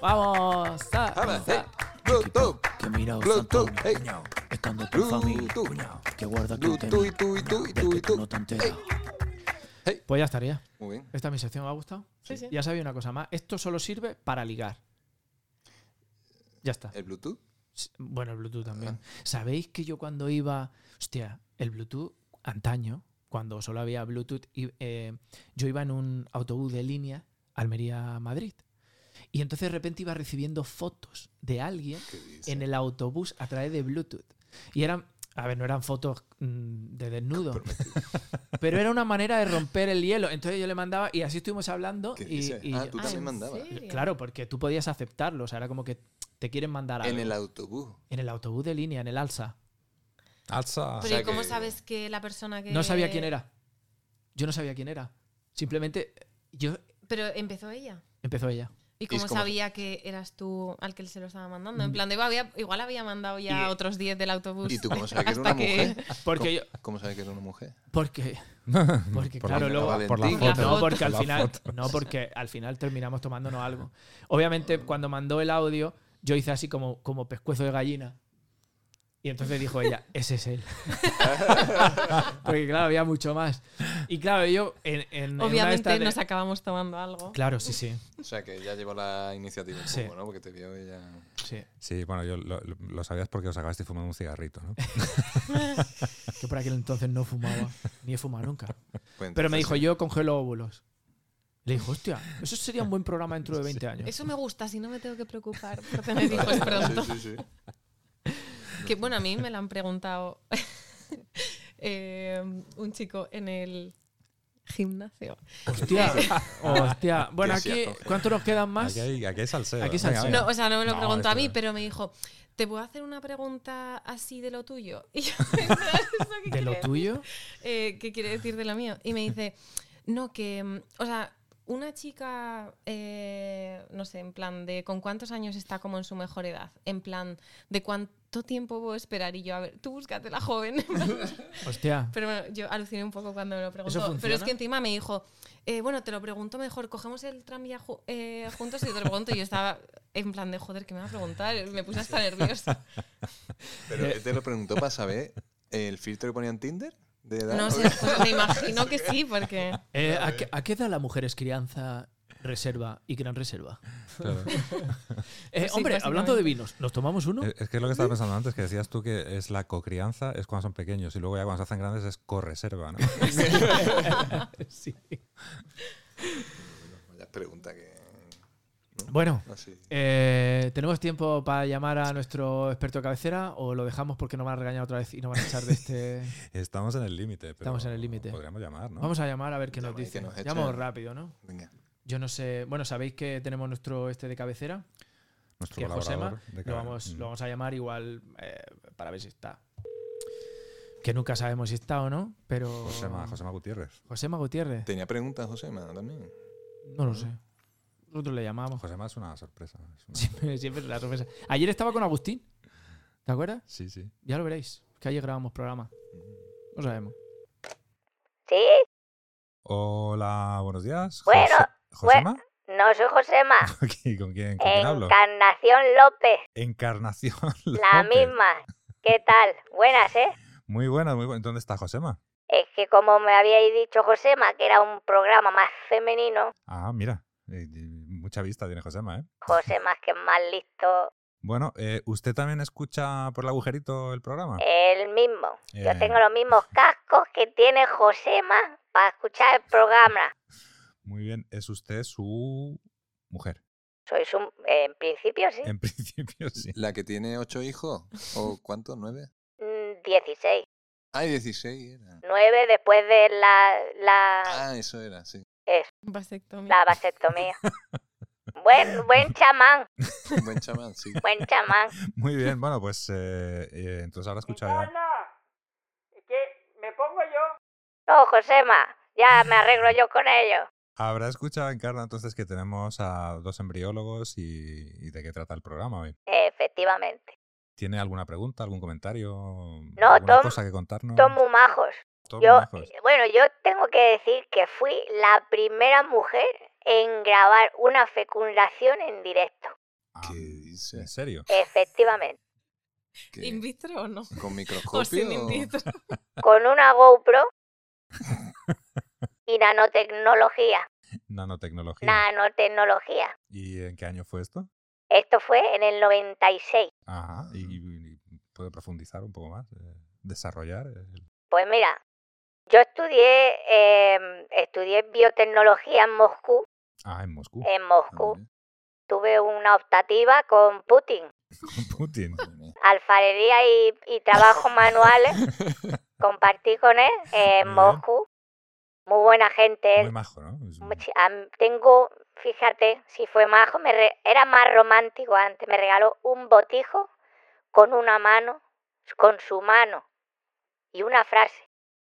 Vamos. a- Que mira Bluetooth, hey. estando tu familia, que guarda que te Bluetooth, y tú, y tú, y tú, y tú. no te enteras. Pues ya estaría. Muy bien. Esta es mi sección, ¿me ha gustado? Sí, sí. Ya sabía una cosa más. Esto solo sirve para ligar. Ya está. ¿El Bluetooth? Bueno, el Bluetooth también. ¿Sabéis que yo cuando iba. Hostia, el Bluetooth, antaño, cuando solo había Bluetooth, eh, yo iba en un autobús de línea Almería-Madrid. Y entonces de repente iba recibiendo fotos de alguien en el autobús a través de Bluetooth. Y eran. A ver, no eran fotos mm, de desnudo, pero era una manera de romper el hielo. Entonces yo le mandaba y así estuvimos hablando. ¿Qué y, dices? y- Ah, tú Ah, también ¿en mandabas. Claro, porque tú podías aceptarlo. O sea, era como que te quieren mandar algo. En el autobús. En el autobús de línea, en el Alsa. Alza. Pero sea ¿y cómo que- sabes que la persona que. No sabía quién era. Yo no sabía quién era. Simplemente yo Pero empezó ella. empezó ella. ¿Y cómo como- sabía que eras tú al que se lo estaba mandando? En plan, de, había- igual había mandado ya Y- otros 10 del autobús. ¿Y tú cómo sabes que era una que- mujer? Porque yo ¿Cómo sabes que era una mujer? porque porque Por claro, la, luego por la foto. no, porque por al final no porque al final terminamos tomándonos algo. Obviamente cuando mandó el audio yo hice así como como pescuezo de gallina. Y entonces dijo ella, ese es él. Porque claro, había mucho más. Y claro, yo en, en- en una de Obviamente nos acabamos tomando algo. Claro, sí, sí. O sea, que ya llevó la iniciativa un Sí. poco, ¿no? Porque te vio ella... sí. Sí, bueno, yo lo, lo- sabías porque os acabasteis fumando un cigarrito, ¿no? Que por aquel entonces no fumaba, ni he fumado nunca. Pues Pero me dijo, sí. yo congelo óvulos. Le dijo, hostia, eso sería un buen programa dentro de 20 años. Eso me gusta, si no me tengo que preocupar por tener hijos pronto. Sí, sí, sí. Que bueno, a mí me lo han preguntado eh, un chico en el gimnasio. Hostia, hostia. Bueno, aquí. ¿cuánto nos quedan más? Aquí hay, aquí hay salseo. Aquí Venga, salseo. venga. No, o sea, no me lo No, preguntó a mí, pero me dijo, ¿te puedo hacer una pregunta así de lo tuyo? Y yo, ¿en plan, ¿eso qué ¿De lo tuyo? eh, ¿qué quiere decir de lo mío? Y me dice, no, que, mm, o sea, una chica, eh, no sé, en plan de con cuántos años está como en su mejor edad, en plan de cuánto tiempo puedo esperar y yo, a ver, tú búscate la joven. Hostia. Pero bueno, yo aluciné un poco cuando me lo preguntó. ¿Eso Pero es que encima me dijo, eh, bueno, te lo pregunto mejor, cogemos el tranvía ju- eh, juntos y te lo pregunto. Y yo estaba en plan de, joder, ¿qué me va a preguntar? Me puse hasta nerviosa. Pero te lo preguntó para saber el filtro que ponía en Tinder de edad. No ¿o sé, pues me imagino que sí, porque... Eh, ¿a, qué, a qué edad la mujer es crianza, reserva y gran reserva? Claro. Eh, sí, hombre, hablando de vinos, ¿nos tomamos uno? Es es que es lo que estaba pensando antes, que decías tú que es la cocrianza, es cuando son pequeños, y luego ya cuando se hacen grandes es correserva, ¿no? sí. Vaya pregunta que... Bueno, No eh, ¿tenemos tiempo para llamar a nuestro experto de cabecera o lo dejamos porque nos van a regañar otra vez y nos van a echar de este...? Estamos en el límite. pero Estamos en el límite. Podríamos llamar, ¿no? Vamos a llamar a ver qué Llama nos dice. nos Llamamos rápido, ¿no? Venga. Yo no sé... Bueno, ¿sabéis que tenemos nuestro este de cabecera? Nuestro que es Josema, de lo vamos, Mm. lo vamos a llamar igual eh, para ver si está. Que nunca sabemos si está o no, pero... Josema, Josema Gutiérrez. Josema Gutiérrez. Tenía preguntas, José, también. No lo sé. Nosotros le llamamos. Josema es una sorpresa. es una- Siempre, siempre es la sorpresa. Ayer estaba con Agustín. ¿Te acuerdas? Sí, sí. Ya lo veréis. Que ayer grabamos programa. No sabemos. ¿Sí? Hola, buenos días. Bueno, José- ¿Josema? No soy Josema. ¿Con quién, con quién hablo? Encarnación López, Encarnación. la López. misma. ¿Qué tal? Buenas, ¿eh? Muy buena, muy buena. ¿Dónde está Josema? Es que como me habíais dicho Josema, que era un programa más femenino, Ah, mira. Eh, eh, mucha vista tiene Josema, ¿eh? Josema es que es más listo, Bueno, eh, ¿usted también escucha por el agujerito el programa? el mismo. Yo Eh. tengo los mismos cascos que tiene Josema para escuchar el programa. Muy bien. ¿Es usted su mujer? Sois un... En principio sí. En principio, sí. ¿La que tiene ocho hijos? ¿O cuántos? ¿Nueve? Mm, 16. Ah, 16 era. 9 después de la, la, Ah, eso era, sí. Vasectomía. la vasectomía. buen, buen chamán, buen chamán, sí. buen chamán. Muy bien. Bueno, pues eh, eh, entonces ahora escucha ya. ¿Qué? ¿Me pongo yo? No, Josema, ya me arreglo yo con ello. Habrá escuchado, Encarna, entonces que tenemos a dos embriólogos y, y de qué trata el programa hoy. Efectivamente. ¿Tiene alguna pregunta, algún comentario? No, ¿Alguna Tom- cosa que contarnos? Son muy majos. Todos Yo, majos. bueno, yo tengo que decir que fui la primera mujer en grabar una fecundación en directo. Ah, ¿Qué dice? ¿En serio? Efectivamente. ¿Qué? ¿In vitro o no? ¿Con O microscopio? sin in o- vitro. Con una GoPro y nanotecnología. Nanotecnología. Nanotecnología. ¿Y en qué año fue esto? Esto fue en el 96. Ajá. ¿Y, y puede profundizar un poco más? eh, ¿Desarrollar? el- Pues mira, yo estudié, eh, estudié biotecnología en Moscú. Ah, en Moscú. En Moscú. Hombre, Tuve una optativa con Putin. Con Putin. Alfarería y, y trabajos manuales. Compartí con él en Muy. Moscú. Muy buena gente. Muy majo, ¿no? Tengo, fíjate, si fue majo, me re- era más romántico antes. Me regaló un botijo con una mano, con su mano, y una frase.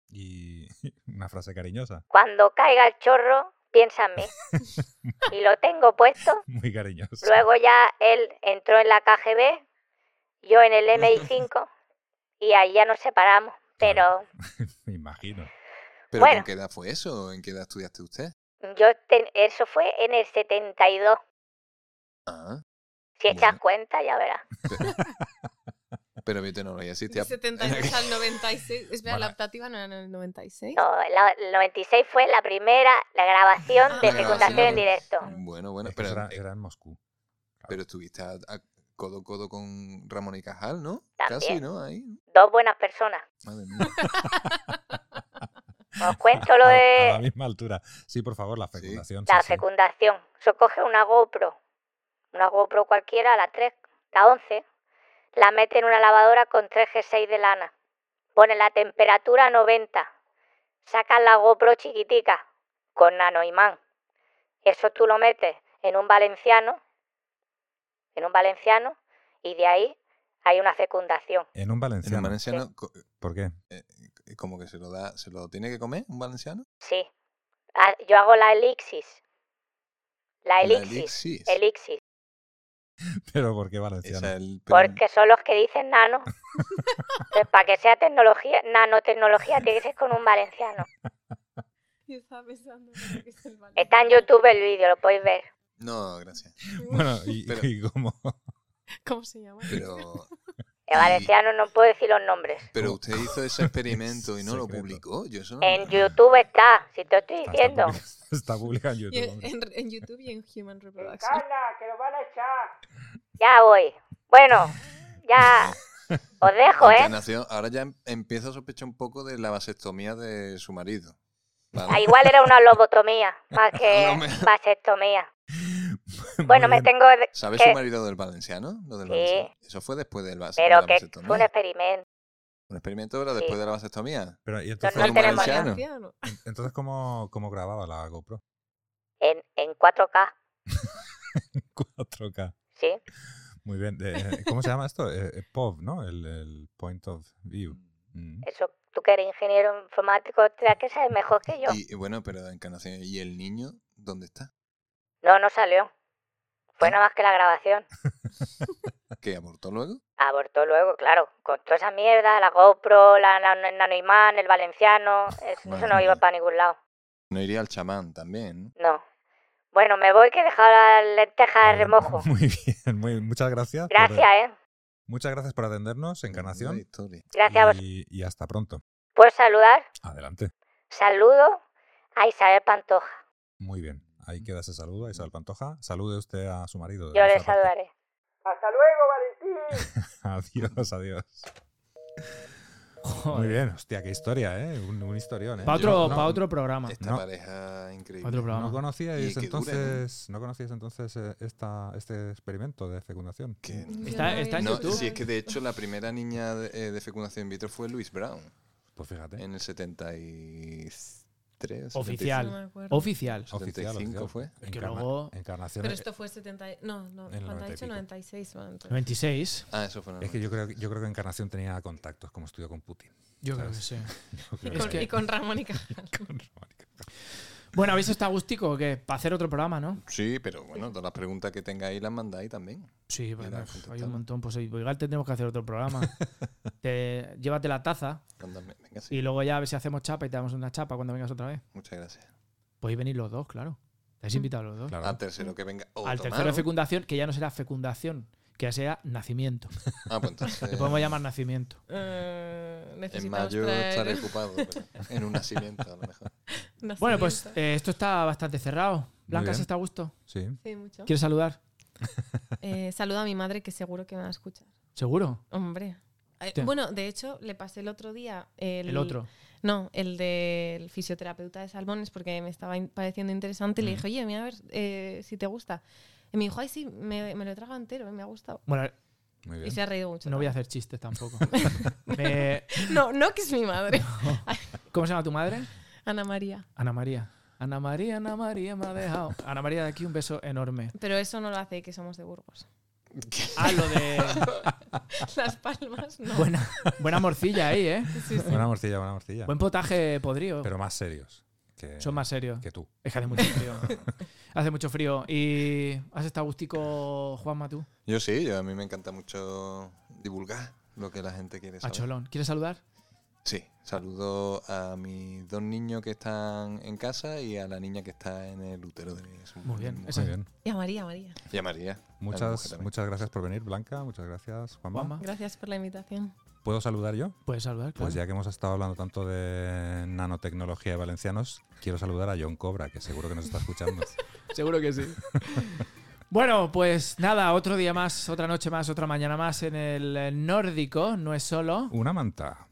Y una frase cariñosa. Cuando caiga el chorro, piensa en mí. y lo tengo puesto. Muy cariñosa. Luego ya él entró en la KGB, yo en el MI5, y ahí ya nos separamos. Pero Me imagino. ¿Pero Bueno. con qué edad fue eso? ¿En qué edad estudiaste usted? yo ten- eso fue en el 72. Ah, Si echas Bueno. cuenta, ya verás. pero biotecnología existía. De 72 al 96. Espera, Bueno. la optativa no era en el 96. No, la- el 96 fue la primera, la grabación Ah, de la fecundación grabación. en directo. Bueno, bueno, pero, era, eh, era en Moscú. pero estuviste a, a codo a codo con Ramón y Cajal, ¿no? También. Casi, ¿no? Ahí. Dos buenas personas. Madre mía. Os cuento lo A- a, de la misma altura. Sí, por favor, la fecundación. la sí, sí. fecundación. Se coge una GoPro, una GoPro cualquiera, la 3, la 11, la mete en una lavadora con 3 G6 de lana. Pone la temperatura a 90. Sacas la GoPro chiquitica con nanoimán. Eso tú lo metes en un valenciano, en un valenciano, y de ahí hay una fecundación. En un En valenciano. un valenciano, ¿Por qué? eh, como que se lo da, se lo tiene que comer un valenciano. Sí. Ah, Yo hago la elixis. La La elixis. elixis. ¿Pero por qué valenciano? El Porque son los que dicen nano. Entonces, para que sea tecnología, nanotecnología, tiene que ser con un valenciano. Yo estaba pensando que es el vale. Está en YouTube el vídeo, lo podéis ver. No, gracias. Bueno, y, Pero- y cómo. ¿Cómo se llama? Pero, El valenciano no puedo decir los nombres. pero usted hizo ese experimento y no lo publicó. Yo eso no En YouTube está, si te estoy diciendo. está publicado en YouTube. en, en- en YouTube y en Human Reproduction. que lo van a echar. Ya voy. Bueno, ya os dejo, ¿eh? Ahora ya em- empiezo a sospechar un poco de la vasectomía de su marido. ¿vale? Ah, igual era una lobotomía, más que No me- vasectomía. Bueno, me tengo de- ¿Sabe que- su marido del valenciano? Lo del Sí. valenciano. Eso fue después del vas- de Pero la que vasectomía. fue un experimento. Un experimento era Sí. después de la vasectomía. Pero, ¿y entonces, no valenciano. Entonces ¿cómo, ¿cómo grababa la GoPro? En, en 4K, 4K. Sí. Muy bien. Eh, ¿Cómo se llama esto? Eh, eh, POV, ¿no? El, el Point of View. Mm. Eso, tú que eres ingeniero informático, que saber mejor que yo. Y, y bueno, pero Encarnación, ¿y el niño dónde está? No, no salió. Fue Ah. nada más que la grabación. ¿Que abortó luego? Abortó luego, claro, con toda esa mierda, la GoPro, la nano- el nanoimán, el valenciano, eso, no iba para ningún lado. No iría al chamán también, ¿no? No. Bueno, me voy que he dejado las lentejas de remojo. Muy bien, muy, muchas gracias. por- Gracias, ¿eh? muchas gracias por atendernos, Encarnación. Gracias a vos. Y, y hasta pronto. ¿Puedo saludar? Adelante. Saludo a Isabel Pantoja. Muy bien. Ahí queda ese saludo a Isabel Pantoja. Salude usted a su marido. Yo le saludaré. Hasta luego, Valentín. Adiós, adiós. Muy bien, hostia, qué historia, ¿eh? Un, un historión, ¿eh? Para otro, no- pa' otro programa. Esta No. pareja increíble. Otro programa. ¿No conocíais entonces, ¿no conocíais entonces eh, esta, este experimento de fecundación? Yo Está- está en No, YouTube. si es que de hecho la primera niña de, eh, de fecundación in vitro fue Louise Brown Pues fíjate. en el 73. Oficial. No. Oficial. Oficial, 75 oficial. fue. Es que Encarna- luego- Encarnación. Pero esto fue 70. y- No, no. En el ¿Cuánto 90 ha y dicho? pico. 96. bueno, entonces. 96. Ah, eso fue Es que yo creo, yo creo que Encarnación tenía contactos como estudió con Putin. Yo creo que sí. Creo Y con, que- y con Ramón y Cajal. con Mónica. Bueno, ¿habéis estado gustico o qué? Para hacer otro programa, ¿no? Sí, pero bueno, todas las preguntas que tengáis las mandáis también. Sí, bueno, hay un montón. Pues igual tendremos que hacer otro programa. Te- llévate la taza Mándame. Venga, sí. y luego ya a ver si hacemos chapa y te damos una chapa cuando vengas otra vez. Muchas gracias. Podéis venir los dos, claro. Estáis invitados los dos. Claro. Al tercero que venga. o Al tercero de fecundación, que ya no será fecundación, que ya sea nacimiento. Ah, pues entonces. Le podemos llamar nacimiento. Eh, En mayo traer estaré ocupado. pero en un nacimiento, a lo mejor. Bueno, pues eh, esto está bastante cerrado. Blanca. ¿se está a gusto? Sí. Sí, mucho. ¿Quieres saludar? Eh, saludo a mi madre que seguro que me va a escuchar. ¿Seguro? Hombre. Eh, bueno, de hecho, le pasé el otro día el, El otro. No, el del fisioterapeuta de salmones, porque me estaba in- pareciendo interesante. Y le Mm. dije, oye, mira a ver eh, si te gusta. Y me dijo, ay, sí, me, me lo he tragado entero, me ha gustado. Bueno, Muy Y se ha reído mucho. no voy a hacer chistes tampoco. Me- No, no, que es mi madre. ¿Cómo se llama tu madre? Ana María. Ana María. Ana María, Ana María me ha dejado. Ana María, de aquí un beso enorme. Pero eso no lo hace que somos de Burgos. Ah, lo de. Las palmas, no. Buena, buena morcilla ahí, ¿eh? Sí, sí. Buena morcilla, buena morcilla. Buen potaje podrido. Pero más serios. Que, Son más serios. que tú. Es que hace mucho frío. hace mucho frío. ¿Y has estado gustico, Juanma, tú? Yo sí, yo, a mí me encanta mucho divulgar lo que la gente quiere A saber. Cholón. ¿Quieres saludar? Sí, saludo a mis dos niños que están en casa y a la niña que está en el útero de su Muy bien, Muy bien. Y a María, María. Y a María. a mi Muchas, muchas gracias por venir, Blanca. Muchas gracias, Juanma. Juanma. Gracias por la invitación. ¿Puedo saludar yo? Puedes saludar, claro. Pues ya que hemos estado hablando tanto de nanotecnología de valencianos, quiero saludar a John Cobra, que seguro que nos está escuchando. Seguro que sí. bueno, pues nada, otro día más, otra noche más, otra mañana más en el nórdico. No es solo. Una manta.